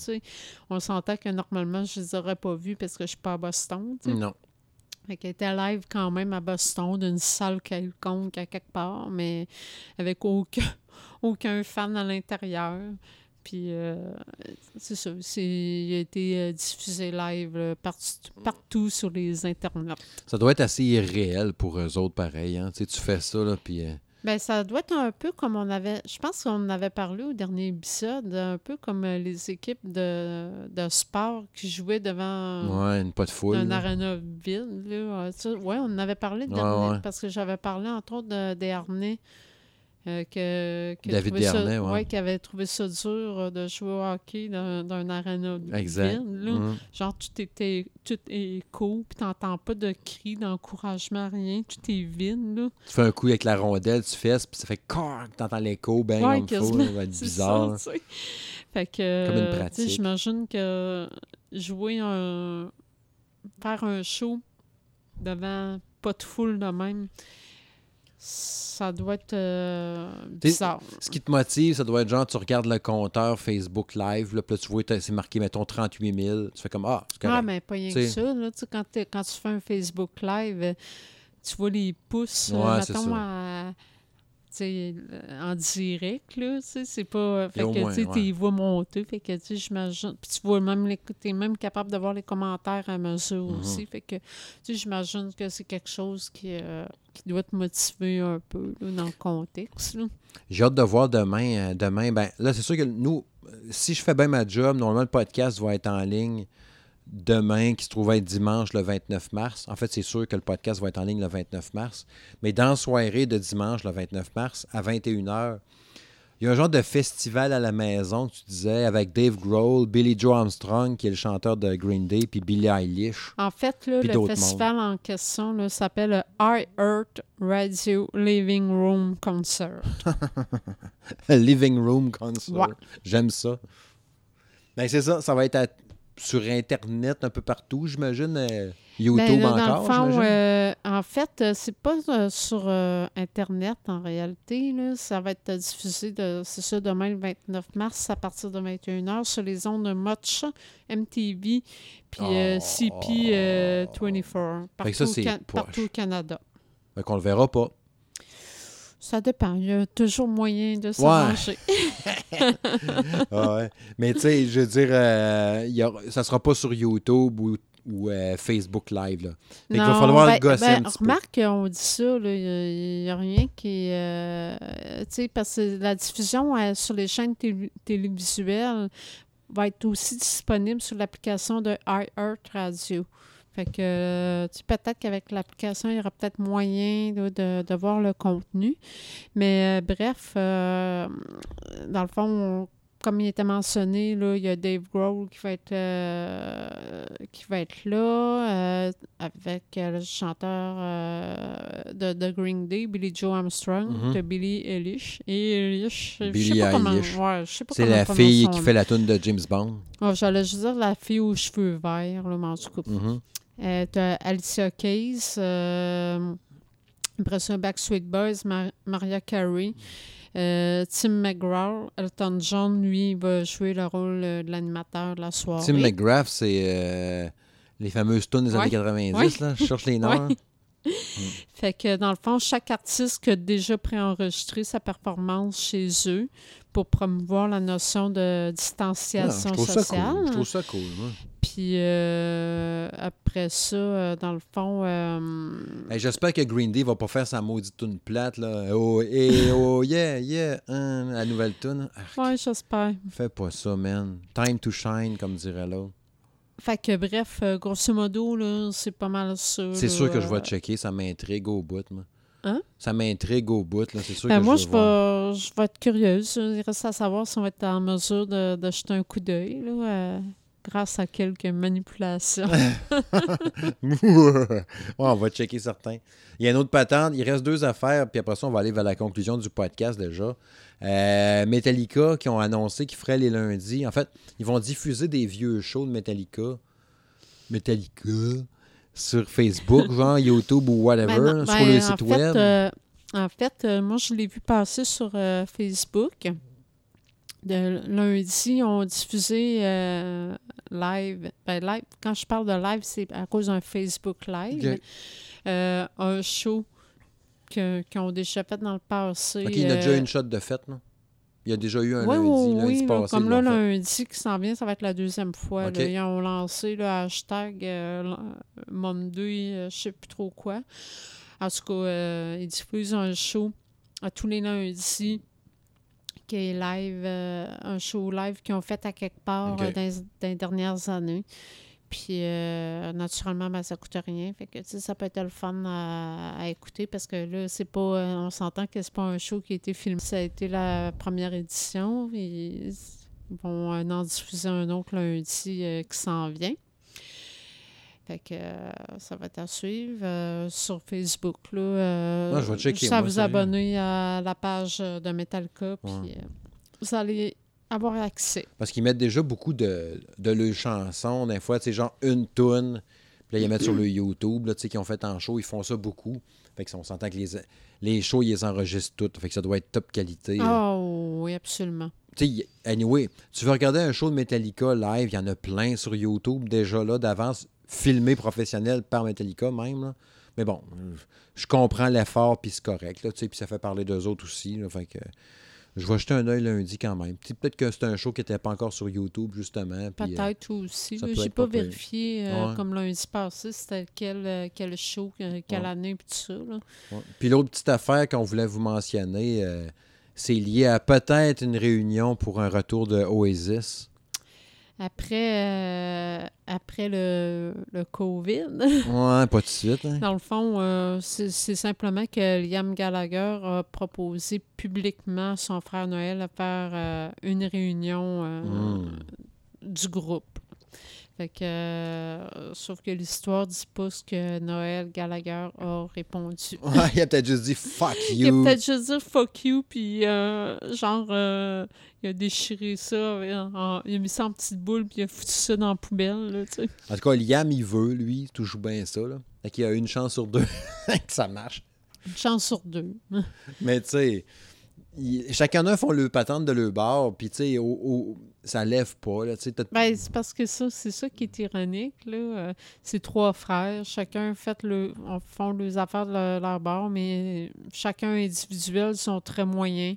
On s'entend que normalement je les aurais pas vus parce que je suis pas à Boston. Non. Fait qu'elle était live quand même à Boston, d'une salle quelconque à quelque part, mais avec aucun, [LAUGHS] aucun fan à l'intérieur. Puis, euh, c'est ça, il a été euh, diffusé live partout, partout sur les internets. Ça doit être assez irréel pour eux autres, pareil. Hein? Tu sais, tu fais ça, là, puis... euh, Ben, ça doit être un peu comme on avait. Je pense qu'on en avait parlé au dernier épisode, un peu comme euh, les équipes de, de sport qui jouaient devant ouais, une pas de foule. un aréna vide. Là. Ouais, on en avait parlé le Ouais, dernier, parce que j'avais parlé entre autres de, des harnais. Euh, que, que David ouais. qui avait trouvé ça dur euh, de jouer au hockey dans, dans un aréna Exact. vide. là. Mhm. Genre, tout, était, tout est écho, puis t'entends pas de cris d'encouragement, rien. Tout est vide, là. Tu fais un coup avec la rondelle, tu fesses, puis ça fait cork, t'entends l'écho, ben Ouais, comme ça va être bizarre. ça. Fait que, Comme une pratique. j'imagine que jouer un... faire un show devant pas de foule de même, ça doit être euh, bizarre. Ce qui te motive, ça doit être genre, tu regardes le compteur Facebook Live, là, puis là, tu vois, c'est marqué, mettons, 38 000. Tu fais comme, ah, c'est Ah, mais pas rien T'sais. que ça. Là, quand, quand tu fais un Facebook Live, euh, tu vois les pouces, euh, Ouais, mettons, à- en direct, là, tu sais, c'est pas... Fait que, tu sais, ouais. les vois monter, fait que, tu sais, j'imagine... Puis tu vois même, les- t'es même capable de voir les commentaires à mesure Mhm. aussi, fait que, tu sais, j'imagine que c'est quelque chose qui, euh, qui doit te motiver un peu, dans le contexte. J'ai hâte de voir demain. euh, demain, ben là, c'est sûr que nous, euh, si je fais bien ma job, normalement, le podcast va être en ligne demain, qui se trouve être dimanche le 29 mars. En fait, c'est sûr que le podcast va être en ligne le 29 mars. Mais dans la soirée de dimanche le 29 mars, à 21h, il y a un genre de festival à la maison, tu disais, avec Dave Grohl, Billy Joe Armstrong, qui est le chanteur de Green Day, puis Billie Eilish. En fait, là, le festival en question s'appelle le I Earth Radio Living Room Concert. [LAUGHS] Living Room Concert. Ouais. J'aime ça. Ben, c'est ça, ça va être à- sur Internet un peu partout, j'imagine. euh, YouTube Ben, là, encore, dans le fond, j'imagine? euh, en fait, euh, c'est pas euh, sur Internet en réalité. Là. Ça va être diffusé, de, c'est ça, demain le 29 mars à partir de 21h sur les ondes de Much, MTV, puis euh, Oh. CP euh, 24, partout, ça, c'est Can- partout au Canada. Fait qu'on le verra pas. Ça dépend. Il y a toujours moyen de Ouais. s'arranger. [LAUGHS] Ah ouais. Mais tu sais, je veux dire, euh, il y aura- ça sera pas sur YouTube ou, ou, euh, Facebook Live. Là. Fait qu'il va Non, falloir ben- gosser ben, un petit peu. remarque, on dit ça, il n'y a, rien qui euh, tu sais, parce que la diffusion sur les chaînes tél- télévisuelles va être aussi disponible sur l'application de iHeart Radio. Fait que, euh, tu sais, peut-être qu'avec l'application, il y aura peut-être moyen de, de voir le contenu. Mais euh, bref, euh, dans le fond, on- comme il était mentionné, là, il y a Dave Grohl qui va être, euh, qui va être là, euh, avec euh, le chanteur de, de Green Day, Billy Joe Armstrong, Mhm. de Billy Eilish. Et Eilish, je Billie sais pas comment, ouais, je sais pas C'est la fille qui fait la tune de James Bond. Ouais, J'allais juste dire la fille aux cheveux verts, là, mais en tout cas. Mhm. Euh, t'as Alicia Keys, euh, après ça, Backstreet Boys, Mar- Mariah Carey, euh, Tim McGraw, Elton John, lui, va jouer le rôle euh, de l'animateur de la soirée. Tim McGrath, c'est euh, les fameuses tunes des Ouais. années 90. Ouais. Là. Je cherche les [LAUGHS] noms. Ouais. Fait que dans le fond, chaque artiste a déjà préenregistré sa performance chez eux pour promouvoir la notion de Ah, distanciation je trouve ça sociale. cool. Je trouve ça cool. Puis euh, après ça, euh, dans le fond, euh, Hey, J'espère que Green Day va pas faire sa maudite tune plate. Là. Oh, oh, yeah, yeah, hein, la nouvelle tune. Ah, ouais, j'espère. Fais pas ça, man. Time to shine, comme dirait l'autre. Fait que bref, grosso modo, là, c'est pas mal ça. C'est sûr que je vais checker, ça m'intrigue au bout. Moi. Hein? Ça m'intrigue au bout, là. c'est sûr Ben que moi, je je vais je vais être curieuse. Il reste à savoir si on va être en mesure de, de jeter un coup d'œil, là, euh, grâce à quelques manipulations. [LAUGHS] ouais, on va checker certains. Il y a une autre patente, il reste deux affaires, puis après ça, on va aller vers la conclusion du podcast déjà. Euh, Metallica qui ont annoncé qu'ils feraient les lundis. En fait, ils vont diffuser des vieux shows de Metallica. Metallica? Sur Facebook, [LAUGHS] genre YouTube ou whatever, Ben non, là, ben, sur le en site fait, web. euh, en fait, euh, moi, je l'ai vu passer sur euh, Facebook. De lundi, on diffusé live. Ben, live. Quand je parle de live, c'est à cause d'un Facebook Live. Un show qu'ils ont déjà fait dans le passé. Ok, il y a déjà une shot de fête, non? Il y a déjà eu un oui, lundi, lundi oui, passé. comme là, lundi qui s'en vient, ça va être la deuxième fois. Là. Ils ont lancé le hashtag euh, l- Monday, euh, je sais plus trop quoi. En tout cas, euh, ils diffusent un show à tous les lundis qui est live, euh, un show live qu'ils ont fait à quelque part euh, dans, dans les dernières années. Puis, euh, naturellement, ben, ça coûte rien. Fait que, ça peut être le fun à, à écouter parce que là, c'est pas. euh, on s'entend que c'est pas un show qui a été filmé. Ça a été la première édition. Ils vont euh, en diffuser un autre lundi euh, qui s'en vient. Fait que ça va être à suivre sur Facebook. Là, euh, Ah, je vais checker, moi, vous abonner à la page de Metallica. Puis Ouais. vous allez avoir accès. Parce qu'ils mettent déjà beaucoup de, de leurs chansons. Des fois, c'est genre une toune. Puis là, ils mettent sur le YouTube, là, tu sais, qu'ils ont fait en show. Ils font ça beaucoup. Fait qu'on s'entend que les, les shows, ils les enregistrent toutes. Fait que ça doit être top qualité. là. Ah oui, absolument. Tu sais, anyway, tu veux regarder un show de Metallica live, il y en a plein sur YouTube déjà là, d'avance, filmé professionnel par Metallica même. là. Mais bon, je comprends l'effort, puis c'est correct, là, tu sais, puis ça fait parler d'eux autres aussi, là, fait que je vais jeter un œil lundi quand même. Peut-être que c'est un show qui n'était pas encore sur YouTube, justement. euh, Peut-être aussi. J'ai être pas vérifié euh, Ouais. comme lundi passé, c'était quel, euh, quel show, quelle Ouais. année, puis tout ça. là. Ouais. Puis l'autre petite affaire qu'on voulait vous mentionner, euh, c'est lié à peut-être une réunion pour un retour de Oasis. Après, euh, après le, le COVID, Ouais, pas de suite. hein. dans le fond, euh, c'est simplement que Liam Gallagher a proposé publiquement à son frère Noël à faire euh, une réunion Hmm. du groupe. Fait que, euh, sauf que l'histoire dit pas ce que Noël Gallagher a répondu. [LAUGHS] Ouais, il a peut-être juste dit fuck Il a you. peut-être juste dit fuck you, puis euh, genre, euh, il a déchiré ça, en- il a mis ça en petite boule, puis il a foutu ça dans la poubelle, là, tu sais. En tout cas, Liam, il veut, lui, il touche bien ça. Là. Fait qu'il a une chance sur deux [LAUGHS] que ça marche. Une chance sur deux. Mais tu sais, chacun d'eux font le patente de leur bar, puis tu sais, ça lève pas. Là, Ben, c'est parce que ça, c'est ça qui est ironique, là. Euh, c'est trois frères, chacun fait le, font les affaires de leur, leur bord, mais chacun individuel sont très moyens.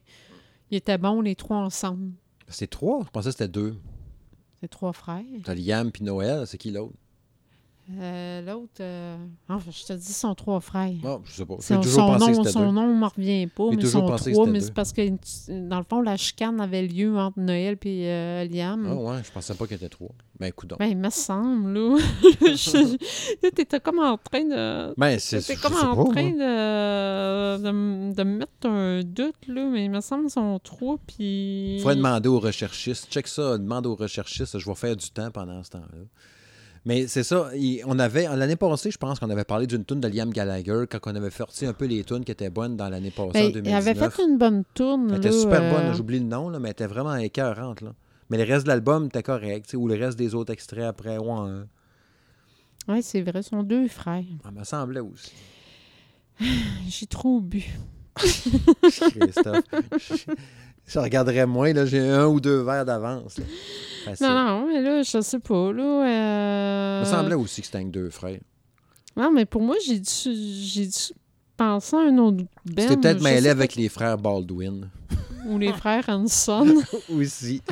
Ils étaient bons, les trois ensemble. C'est trois? Je pensais que c'était deux. C'est trois frères. T'as Liam puis Noël, c'est qui l'autre? Euh, L'autre, euh, ah, je te dis, sont trois frères. Oh, je sais pas. Son, toujours son pensé que nom, c'était son deux. nom ne me revient pas, mais sont que trois. Mais c'est parce que, dans le fond, la chicane avait lieu entre Noël et euh, Liam. Ah ouais, je pensais pas qu'il y était trois. Ben, écoute donc. Ben, il me semble, là. [LAUGHS] Là, t'étais comme en train de... Ben, c'est comme en pas, train de, de, mettre un doute, là, mais il me semble qu'ils sont trois, puis... Faudrait demander aux recherchistes. Check ça, demande aux recherchistes. Je vais faire du temps pendant ce temps-là. Mais c'est ça, on avait, l'année passée, je pense qu'on avait parlé d'une tune de Liam Gallagher quand on avait sorti un peu les tunes qui étaient bonnes dans l'année passée, en Ben, 2019. il avait fait une bonne tourne, Elle était super euh, bonne, j'oublie le nom, là, mais elle était vraiment écœurante. Là. Mais le reste de l'album était correct, ou le reste des autres extraits après, ouais, hein. Ouais, c'est vrai, ils sont deux frères. ça me semblait aussi. [SIGHS] J'ai trop bu. [LAUGHS] Christophe. [LAUGHS] je, regarderais moins, là, j'ai un ou deux verres d'avance. Non, non, mais là, je sais pas, là... euh, Ça me semblait aussi que c'était avec deux frères. Non, mais pour moi, j'ai dû, j'ai dû penser à un autre band. C'était peut-être mêlé avec les frères Baldwin. [LAUGHS] Ou les frères Hanson. [LAUGHS] aussi. [LAUGHS]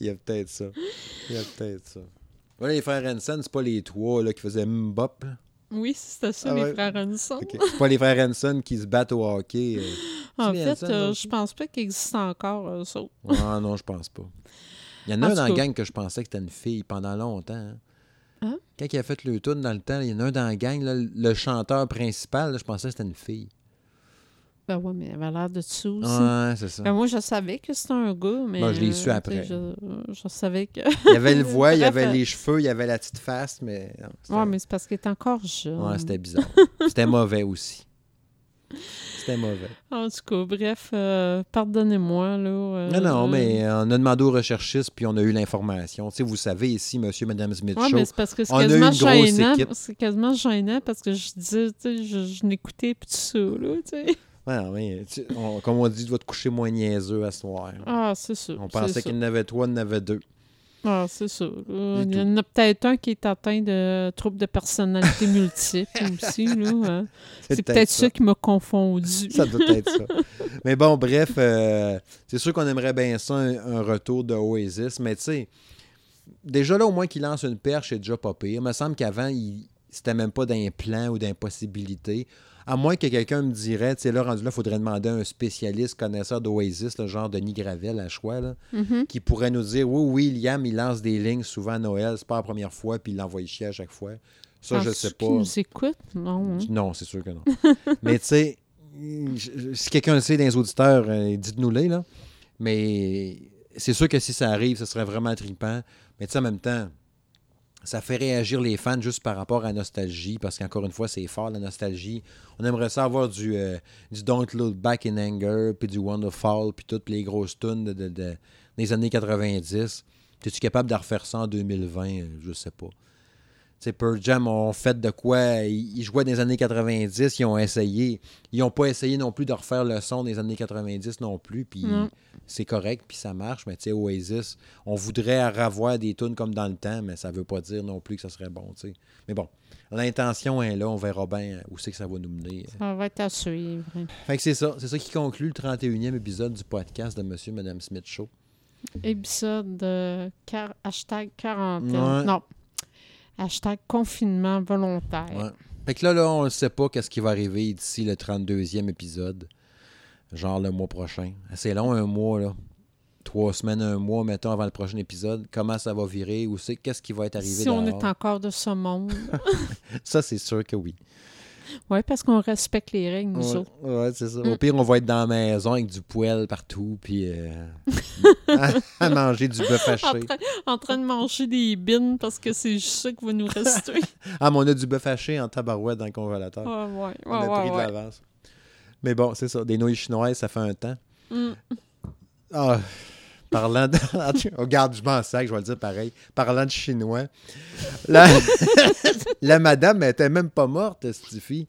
Il y a peut-être ça. Il y a peut-être ça. Voilà, les frères Hanson, c'est pas les trois là, qui faisaient mbop. là. Oui, c'était ça, Ah les ouais. frères Hanson. Ok. C'est pas les frères Hanson qui se battent au hockey. euh. [LAUGHS] En fait, Hanson, euh, je pense pas qu'il existe encore, eux autres. Ah non, je pense pas. Il y en En a un dans la gang que je pensais que c'était une fille pendant longtemps. hein. Hein? Quand il a fait le tune dans le temps, il y en a un dans la gang, là, le chanteur principal, là, je pensais que c'était une fille. Ben ouais, mais elle avait l'air de dessous aussi. Ouais, c'est ça. Ben moi, je savais que c'était un gars, mais... Moi, je l'ai su euh, après. Je, je savais que... Il y avait le [LAUGHS] voix, il y avait les cheveux, il y avait la petite face, mais. non, Ouais, mais c'est parce qu'il est encore jeune. Ouais, c'était bizarre. [LAUGHS] C'était mauvais aussi. C'était mauvais. En tout cas, bref, euh, pardonnez-moi, là. euh, Non, non, mais on a demandé aux recherchistes, puis on a eu l'information. Tu sais, vous savez, ici, monsieur, madame Smith Ouais, Show, mais c'est parce que c'est quasiment gênant. C'est quasiment gênant parce que je disais, tu sais, je, je n'écoutais plus tout ça, là, tu sais. Tu- on- comme on dit, tu vas te coucher moins niaiseux à ce soir. Ah, c'est ça. on pensait qu'il y en avait trois, il y en avait deux. Ah, c'est ça. Euh, Il y en a peut-être un qui est atteint de troubles de personnalité [LAUGHS] multiples aussi, hein. C'est peut-être ça qui m'a confondu. [LAUGHS] Ça doit être ça. Mais bon, bref, euh, c'est sûr qu'on aimerait bien ça, un, un retour de Oasis, mais tu sais, déjà là, au moins qu'il lance une perche, c'est déjà pas pire. Il me semble qu'avant, il c'était même pas d'un plan ou d'impossibilité. À moins que quelqu'un me dirait, tu sais, là, rendu là, il faudrait demander à un spécialiste connaisseur d'Oasis, le genre Denis Gravel à choix, là, Mhm. qui pourrait nous dire oui, oui, Liam, il lance des lignes souvent à Noël, c'est pas la première fois, puis il l'envoie chier à chaque fois. Ça, je sais pas. nous écoute? Non. hein? Non, c'est sûr que non. [LAUGHS] Mais tu sais, si quelqu'un le sait dans les auditeurs, euh, dites-nous-les, là. Mais c'est sûr que si ça arrive, ce serait vraiment trippant. Mais tu sais, en même temps, ça fait réagir les fans juste par rapport à la nostalgie, parce qu'encore une fois, c'est fort, la nostalgie. On aimerait ça avoir du, euh, du Don't Look Back in Anger, puis du Wonderfall, puis toutes les grosses tunes de, de- de- des années 90. Es-tu capable de refaire ça en 2020? Euh, Je sais pas. Sais, Pearl Jam ont fait de quoi? Ils, jouaient dans les années 90, ils ont essayé. Ils n'ont pas essayé non plus de refaire le son des années 90 non plus, puis c'est correct, puis ça marche. Mais tu sais, Oasis, on voudrait revoir des tunes comme dans le temps, mais ça veut pas dire non plus que ça serait bon, tu sais. Mais bon, l'intention est là, on verra bien où c'est que ça va nous mener. Ça va être à suivre. Fait que c'est ça, c'est ça qui conclut le 31e épisode du podcast de Monsieur et Madame Smith Show. Épisode de quar- hashtag quarantaine. Ouais. Non. Hashtag confinement volontaire. Ouais. Fait que là, là, on ne sait pas qu'est-ce qui va arriver d'ici le 32e épisode. Genre le mois prochain. C'est long, un mois, là. Trois semaines, un mois, mettons, avant le prochain épisode. Comment ça va virer? Où c'est? Qu'est-ce qui va être arrivé Si on est encore de ce monde. [LAUGHS] Ça, c'est sûr que oui. Oui, parce qu'on respecte les règles, nous Ouais, autres. ouais, c'est ça. Mm. Au pire, on va être dans la maison avec du poêle partout, puis euh, [LAUGHS] à, à manger du bœuf En haché. train, en train de manger des bines parce que c'est juste ça qui va nous rester. [LAUGHS] Ah, mais on a du bœuf haché en tabarouette dans le congélateur. ouais, ouais, on a pris de l'avance. Mais bon, c'est ça. Des nouilles chinoises, ça fait un temps. Mm. Ah, parlant de. [LAUGHS] Regarde, je m'en sac, je vais le dire pareil. Parlant de chinois, la, [LAUGHS] la madame elle était même pas morte, cette fille.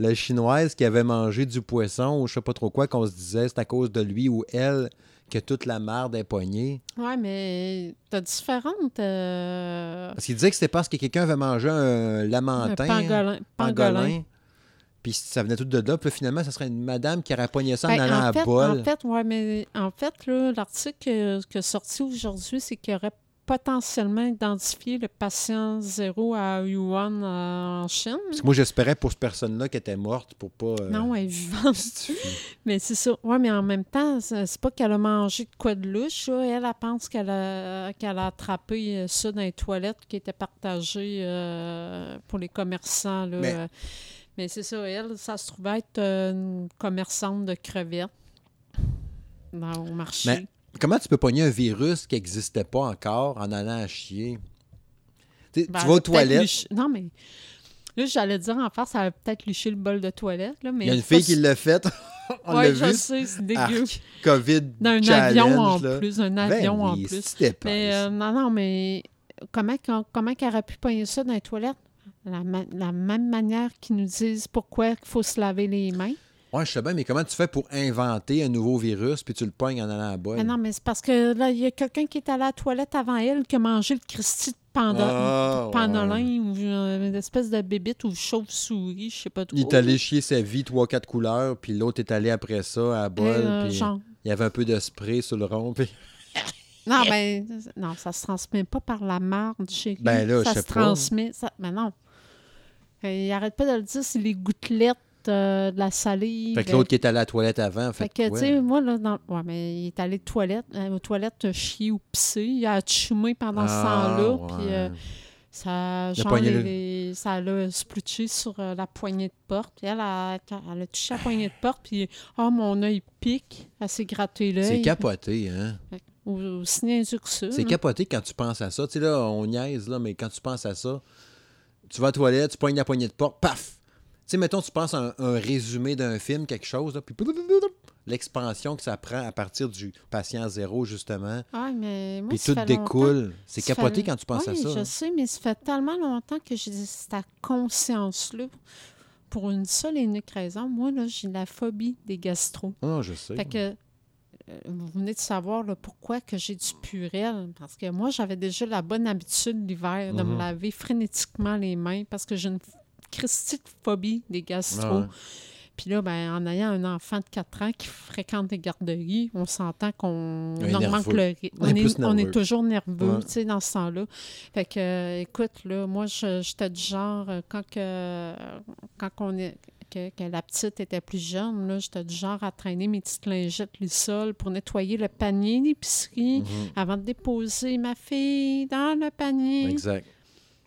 La chinoise qui avait mangé du poisson ou je sais pas trop quoi, qu'on se disait c'est à cause de lui ou elle que toute la marde est poignée. Ouais, mais t'as différentes. euh, Parce qu'il disait que c'était parce que quelqu'un avait mangé un un lamentin. pangolin. pangolin. Puis ça venait tout de là. Puis finalement, ça serait une madame qui aurait poigné ça en Ben, allant en, à bol. en fait, ouais, mais en fait, l'article qui est sorti aujourd'hui, c'est qu'il aurait potentiellement identifié le patient zéro à Yuan euh, en Chine. Parce que moi, j'espérais pour cette personne-là qu'elle était morte pour pas. euh, Non, elle est [LAUGHS] vivante. Mais c'est ça. Oui, mais en même temps, c'est pas qu'elle a mangé de quoi de louche. là. Elle, elle pense qu'elle a, attrapé euh, ça dans les toilettes qui étaient partagées euh, pour les commerçants. Là. Mais- Mais c'est ça. Elle, ça se trouvait être euh, une commerçante de crevettes dans, au marché. Mais- Comment tu peux pogner un virus qui n'existait pas encore en allant à chier? Tu Ben, tu vas aux toilettes, Non, mais là, j'allais dire en face, elle a peut-être liché le bol de toilette. Là, mais il y a une pas fille qui l'a fait. [LAUGHS] On Ouais, je vu. sais, c'est dégueu. Arc, COVID D'un avion en là. plus, un Ben avion en plus. Mais euh, non, non, mais comment, qu'on- comment qu'elle aurait pu pogner ça dans les toilettes? La, ma- la même manière qu'ils nous disent pourquoi il faut se laver les mains? Ouais, je sais bien, mais comment tu fais pour inventer un nouveau virus puis tu le pognes en allant à bol? Mais non, mais c'est parce que là, il y a quelqu'un qui est allé à la toilette avant elle qui a mangé le Christy de panda, Ah, pandolin ou euh, une espèce de bébite ou chauve-souris, je sais pas trop. Il est allé chier sa vie, trois, quatre couleurs, puis l'autre est allé après ça à bol, Euh, puis genre. il y avait un peu de spray sur le rond, puis [LAUGHS] Non, ben, non, ça se transmet pas par la marde, chérie. Ben là, ça je sais se pas. transmet. Ça... Mais non. Euh, il arrête pas de le dire, c'est les gouttelettes euh, de la salive. Fait que l'autre qui est allé à la toilette avant, fait, Fait que, tu sais, moi, là, dans... ouais, mais il est allé aux toilettes, euh, aux toilettes chier ou pisser. Il a chumé pendant ce Ah, temps-là. ouais. Puis euh, ça, genre, les- de- les- ça l'a splutché sur la poignée de porte. Puis elle, a, elle a touché la poignée de porte. Puis, oh, mon œil pique. Elle s'est gratté l'œil. C'est capoté, hein? Ou- Aussi niaiseux que ça. C'est là. capoté quand tu penses à ça. Tu sais, là, on niaise, là, mais quand tu penses à ça, tu vas à la toilette, tu pognes la poignée de porte, paf! Tu sais, mettons, tu penses à un, un résumé d'un film, quelque chose, là, puis l'expansion que ça prend à partir du patient zéro, justement, Ah, mais moi, puis tout découle. C'est capoté fait- quand tu penses oui, à ça. je hein. sais, mais ça fait tellement longtemps que j'ai cette conscience-là. Pour une seule et unique raison, moi, là, j'ai la phobie des gastro. Ah, je sais. Fait que vous venez de savoir là, pourquoi que j'ai du purel. Parce que moi, j'avais déjà la bonne habitude l'hiver de me Mhm. laver frénétiquement les mains parce que j'ai une christique phobie des gastro. Ah. Puis là, ben, en ayant un enfant de 4 ans qui fréquente les garderies, on s'entend qu'on augmente le rythme. On est on toujours nerveux, Ouais. tu sais, dans ce temps-là. Fait que, euh, écoute, là, moi, je- j'étais du genre, euh, quand, que, quand on est, que, que la petite était plus jeune, là, j'étais du genre à traîner mes petites lingettes sol pour nettoyer le panier d'épicerie Mhm. avant de déposer ma fille dans le panier. Exact.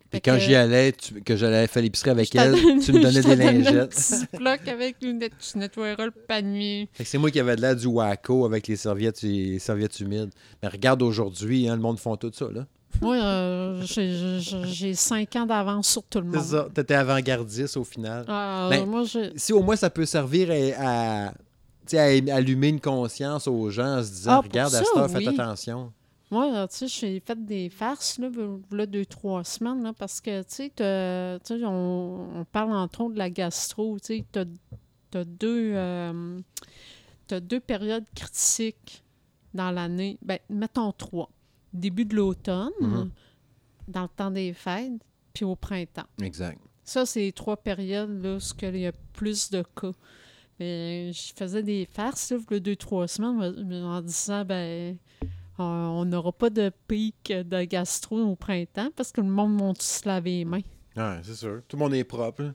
Puis quand j'y allais, tu- que j'allais faire l'épicerie avec elle, tu me donnais des un lingettes. bloc avec une net- tu nettoieras le panier. Fait que c'est moi qui avais de l'air du Waco avec les serviettes, les serviettes humides. Mais regarde aujourd'hui, hein, le monde font tout ça, là. Moi, euh, j'ai- cinq ans d'avance sur tout le monde. C'est ça. T'étais avant-gardiste au final. Ah, Ben, moi, je... Si au moins ça peut servir à, allumer une conscience aux gens en se disant Ah, Regarde, à ça, cette heure, faites attention. Moi, là, tu sais, j'ai fait des farces, là, là, deux, trois semaines, là, parce que, tu sais, t'as- tu sais, on, on parle entre autres de la gastro, tu sais, t'as as deux, euh, t'as deux périodes critiques dans l'année. Ben, mettons trois. Début de l'automne, Mhm. dans le temps des fêtes, puis au printemps. Exact. Ça, c'est les trois périodes là, où il y a plus de cas. Mais je faisais des farces, là, a deux, trois semaines, en disant, ben, on- n'aura pas de pic de gastro au printemps parce que le monde va tous se laver les mains. Ouais, c'est sûr. Tout le monde est propre. là.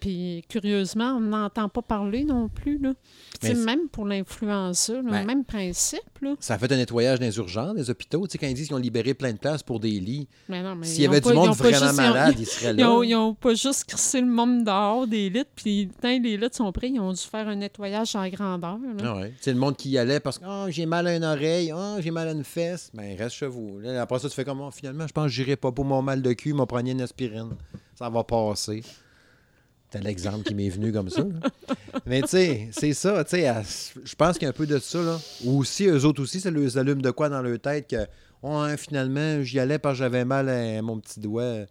Puis, curieusement, on n'entend pas parler non plus. Là. Tu sais, Mais c'est- même pour l'influenza, là, Ben- même principe. Là. Ça a fait un nettoyage des urgences, des hôpitaux. Tu sais, quand ils disent qu'ils ont libéré plein de places pour des lits, Mais non, mais s'il y avait pas- du monde vraiment juste- malade, ils seraient [LAUGHS] là. ils ont pas juste crissé le monde dehors des lits, puis quand les lits sont prêts, ils ont dû faire un nettoyage en grandeur. Ah ouais. C'est le monde qui y allait parce que oh, j'ai mal à une oreille, oh, j'ai mal à une fesse. Ben, reste chez vous. Là, après ça, tu fais comment? Finalement, je pense que j'irai pas pour mon mal de cul, m'a pris une aspirine. Ça va passer. C'est l'exemple qui m'est venu comme ça. là. Mais tu sais, c'est ça. tu sais, Je pense qu'il y a un peu de ça. Là. Ou aussi, eux autres aussi, ça leur allume de quoi dans leur tête que finalement, j'y allais parce que j'avais mal à mon petit doigt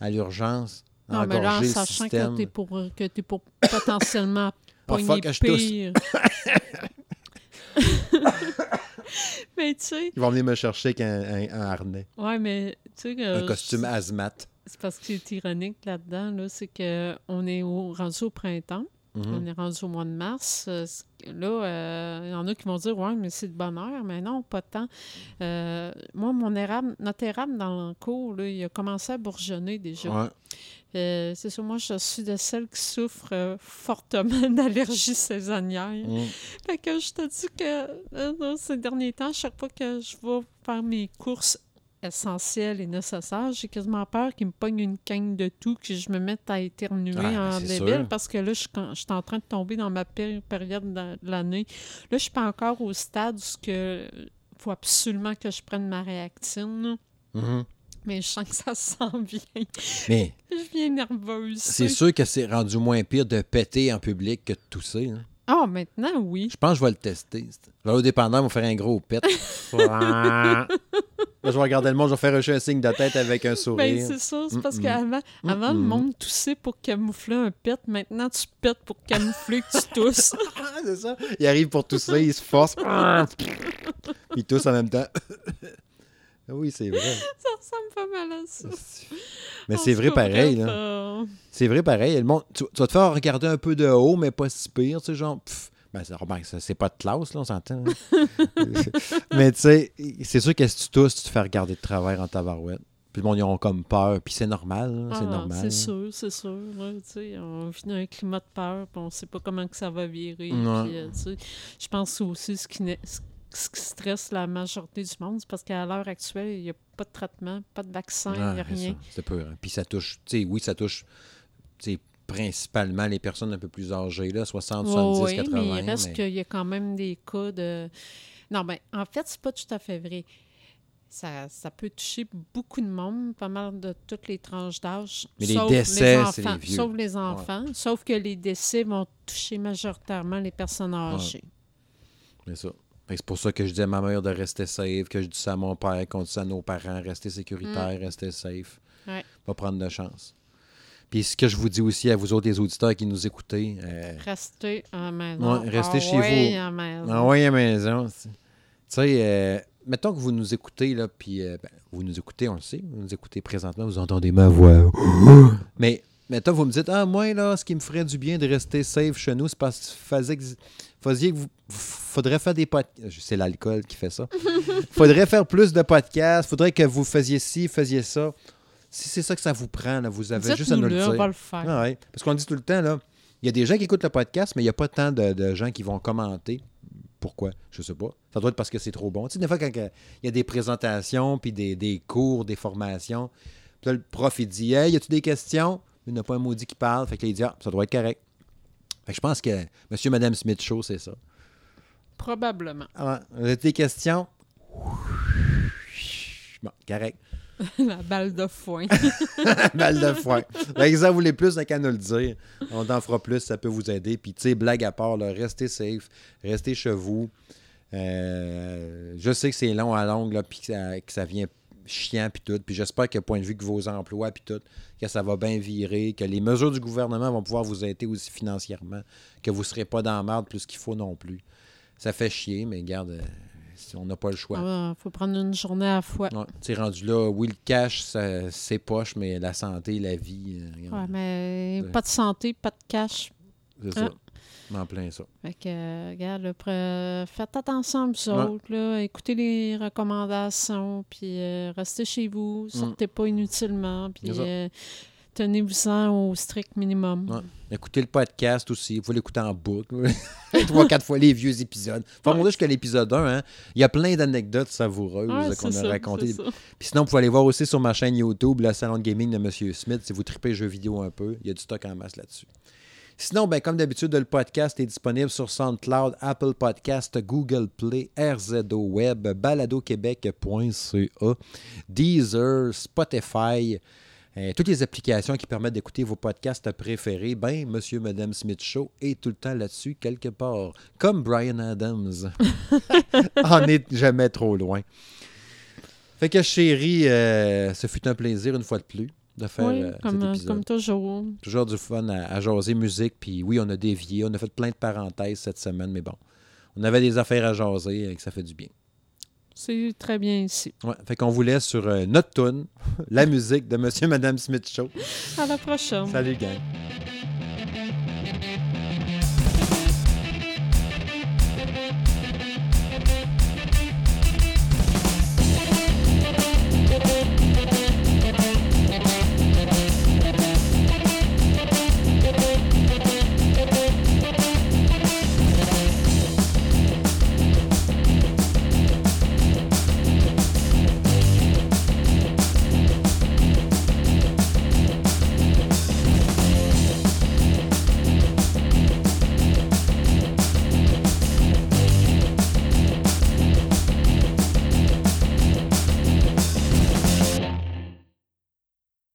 à l'urgence. Non, mais là, en sachant système. que t'es pour, que t'es pour potentiellement [COUGHS] pogner tousse. pire. [LAUGHS] [LAUGHS] mais tu sais, Ils vont venir me chercher avec un, un- un harnais, ouais, mais tu sais, un costume hazmat. c'est parce que c'est ironique là-dedans, là, c'est qu'on est au, rendu au printemps, Mhm. on est rendu au mois de mars. euh, là, euh, il y en a qui vont dire, ouais, mais c'est de bonheur, mais non, pas tant. Euh, moi, mon érable, notre érable dans le cours, là, il a commencé à bourgeonner déjà. Ouais. Euh, c'est sûr, moi, je suis de celles qui souffrent euh, fortement [LAUGHS] d'allergie saisonnière. Mm. Fait que je te dis que euh, dans ces derniers temps, chaque fois que je vais faire mes courses essentielles et nécessaires, j'ai quasiment peur qu'il me pogne une canne de tout, que je me mette à éternuer en c'est débile, sûr. parce que là, je, quand- je suis en train de tomber dans ma pire période de l'année. Là, je suis pas encore au stade où il faut absolument que je prenne ma réactine, là. Mhm. Mais je sens que ça se sent bien. Mais Je viens nerveuse. c'est sûr que c'est rendu moins pire de péter en public que de tousser. hein. Ah, maintenant, oui. Je pense que je vais le tester. Je vais au dépendant, on va faire un gros pet. [LAUGHS] Là, je vais regarder le monde, je vais faire un, un signe de tête avec un Ben, sourire. c'est ça. C'est parce Mm-mm. qu'avant, avant, le monde toussait pour camoufler un pet. Maintenant, tu pètes pour camoufler que tu tousses. Ah, [LAUGHS] c'est ça. Il arrive pour tousser, il se force. [LAUGHS] Il tousse en même temps. Oui, c'est vrai. [LAUGHS] ça ressemble pas mal à ça. [LAUGHS] Mais c'est vrai pareil. Là. euh, C'est vrai pareil. Le monde, tu, tu vas te faire regarder un peu de haut, mais pas si pire. Tu sais, genre, pff, ben, c'est, pas de classe, là, on s'entend. hein. [LAUGHS] mais tu sais, c'est sûr que si tu tousses, tu te fais regarder de travers en tabarouette. Puis le monde, ils ont comme peur. Puis c'est normal. là, c'est ah, normal. C'est sûr, c'est sûr. là, tu sais, on vit dans un climat de peur, puis on sait pas comment que ça va virer. Ouais. puis, euh, tu sais, je pense aussi ce qui, n'est- ce ce qui stresse la majorité du monde, c'est parce qu'à l'heure actuelle, il n'y a pas de traitement, pas de vaccin, il n'y a c'est rien. C'est peur. hein. Puis ça touche, tu sais, oui, ça touche tu sais, principalement les personnes un peu plus âgées, là, 60, 70, oui, 80. mais il reste mais- qu'il y a quand même des cas de... Non, ben, en fait, c'est pas tout à fait vrai. Ça, ça peut toucher beaucoup de monde, pas mal de toutes les tranches d'âge. Mais les sauf décès, enfants, c'est les vieux. Sauf les enfants. Sauf que les décès vont toucher majoritairement les personnes âgées. C'est ça. C'est pour ça que je dis à ma mère de rester safe, que je dis ça à mon père, qu'on dit ça à nos parents, rester sécuritaire, rester safe. Mm. Ouais. Pas prendre de chance. Puis ce que je vous dis aussi à vous autres, les auditeurs qui nous écoutez, euh, Restez à la maison. Ouais, restez Ah chez vous. maison. envoyez à maison. Tu sais, euh, mettons que vous nous écoutez, là, puis euh, ben, vous nous écoutez, on le sait, vous nous écoutez présentement, vous entendez ma voix. Mais mettons, vous me dites, ah, moi, là, ce qui me ferait du bien de rester safe chez nous, c'est parce que faisait que- faisiez que vous. Faudrait faire des podcasts. C'est l'alcool qui fait ça. [LAUGHS] faudrait faire plus de podcasts. Faudrait que vous faisiez ci, faisiez ça. Si c'est ça que ça vous prend, là, vous avez juste à nous le dire. on va le faire. Ah ouais. Parce qu'on dit tout le temps, là, il y a des gens qui écoutent le podcast, mais il n'y a pas tant de, de gens qui vont commenter. Pourquoi? Je sais pas. Ça doit être parce que c'est trop bon. Tu sais, des fois, quand il y a des présentations, puis des, des cours, des formations, puis là, le prof, il dit Hey, y a-tu des questions? Il n'y a pas un maudit qui parle. Fait que là, il dit Ah, ça doit être correct. Fait que je pense que Monsieur Madame Smith Show, c'est ça. Probablement. Ah, vous avez des questions? Bon, correct. [LAUGHS] la balle de foin. [LAUGHS] Balle de foin. Que si vous voulez plus, n'a qu'à nous le dire. On en fera plus, ça peut vous aider. Puis, tu sais, blague à part, là, restez safe, restez chez vous. Euh, je sais que c'est long à longue, là, puis que ça, que ça vient chiant, puis tout. Puis j'espère que, point de vue que vos emplois, puis tout, que ça va bien virer, que les mesures du gouvernement vont pouvoir vous aider aussi financièrement, que vous ne serez pas dans la merde plus qu'il faut non plus. Ça fait chier, mais garde, euh, si on n'a pas le choix. Il faut prendre une journée à la fois. Ouais, rendu là, oui, le cash, c'est poche, mais la santé, la vie, euh, regarde, Ouais, mais Ouais. pas de santé, pas de cash. c'est hein? ça. En plein ça. Fait que, euh, regarde, là, pre- faites attention à vous Ouais. autres, là, écoutez les recommandations, puis euh, restez chez vous, sortez pas inutilement, puis Mm. Euh, tenez-vous-en au strict minimum. Ouais. Écoutez le podcast aussi. Vous pouvez l'écouter en boucle. [LAUGHS] Trois, quatre fois les vieux épisodes. Faut remonter jusqu'à l'épisode 1. Hein. Il y a plein d'anecdotes savoureuses Ouais, qu'on a racontées. Puis sinon, vous pouvez aller voir aussi sur ma chaîne YouTube, le salon de gaming de M. Smith, si vous tripez jeux vidéo un peu. Il y a du stock en masse là-dessus. Sinon, ben, comme d'habitude, le podcast est disponible sur SoundCloud, Apple Podcast, Google Play, RZO Web, baladoquebec.ca, Deezer, Spotify, euh, toutes les applications qui permettent d'écouter vos podcasts préférés. Ben, Monsieur, Madame Smith Show est tout le temps là-dessus, quelque part. Comme Brian Adams. [LAUGHS] [LAUGHS] en est jamais trop loin. Fait que chérie, euh, ce fut un plaisir une fois de plus de faire Oui, euh, comme, cet épisode. comme toujours. Toujours du fun à, à jaser musique. Puis oui, on a dévié. On a fait plein de parenthèses cette semaine, mais bon. On avait des affaires à jaser et que ça fait du bien. C'est très bien ici. Ouais, fait qu'on vous laisse sur euh, notre tune, [LAUGHS] la musique de Monsieur Madame Smith Show. À la prochaine. Salut, gang.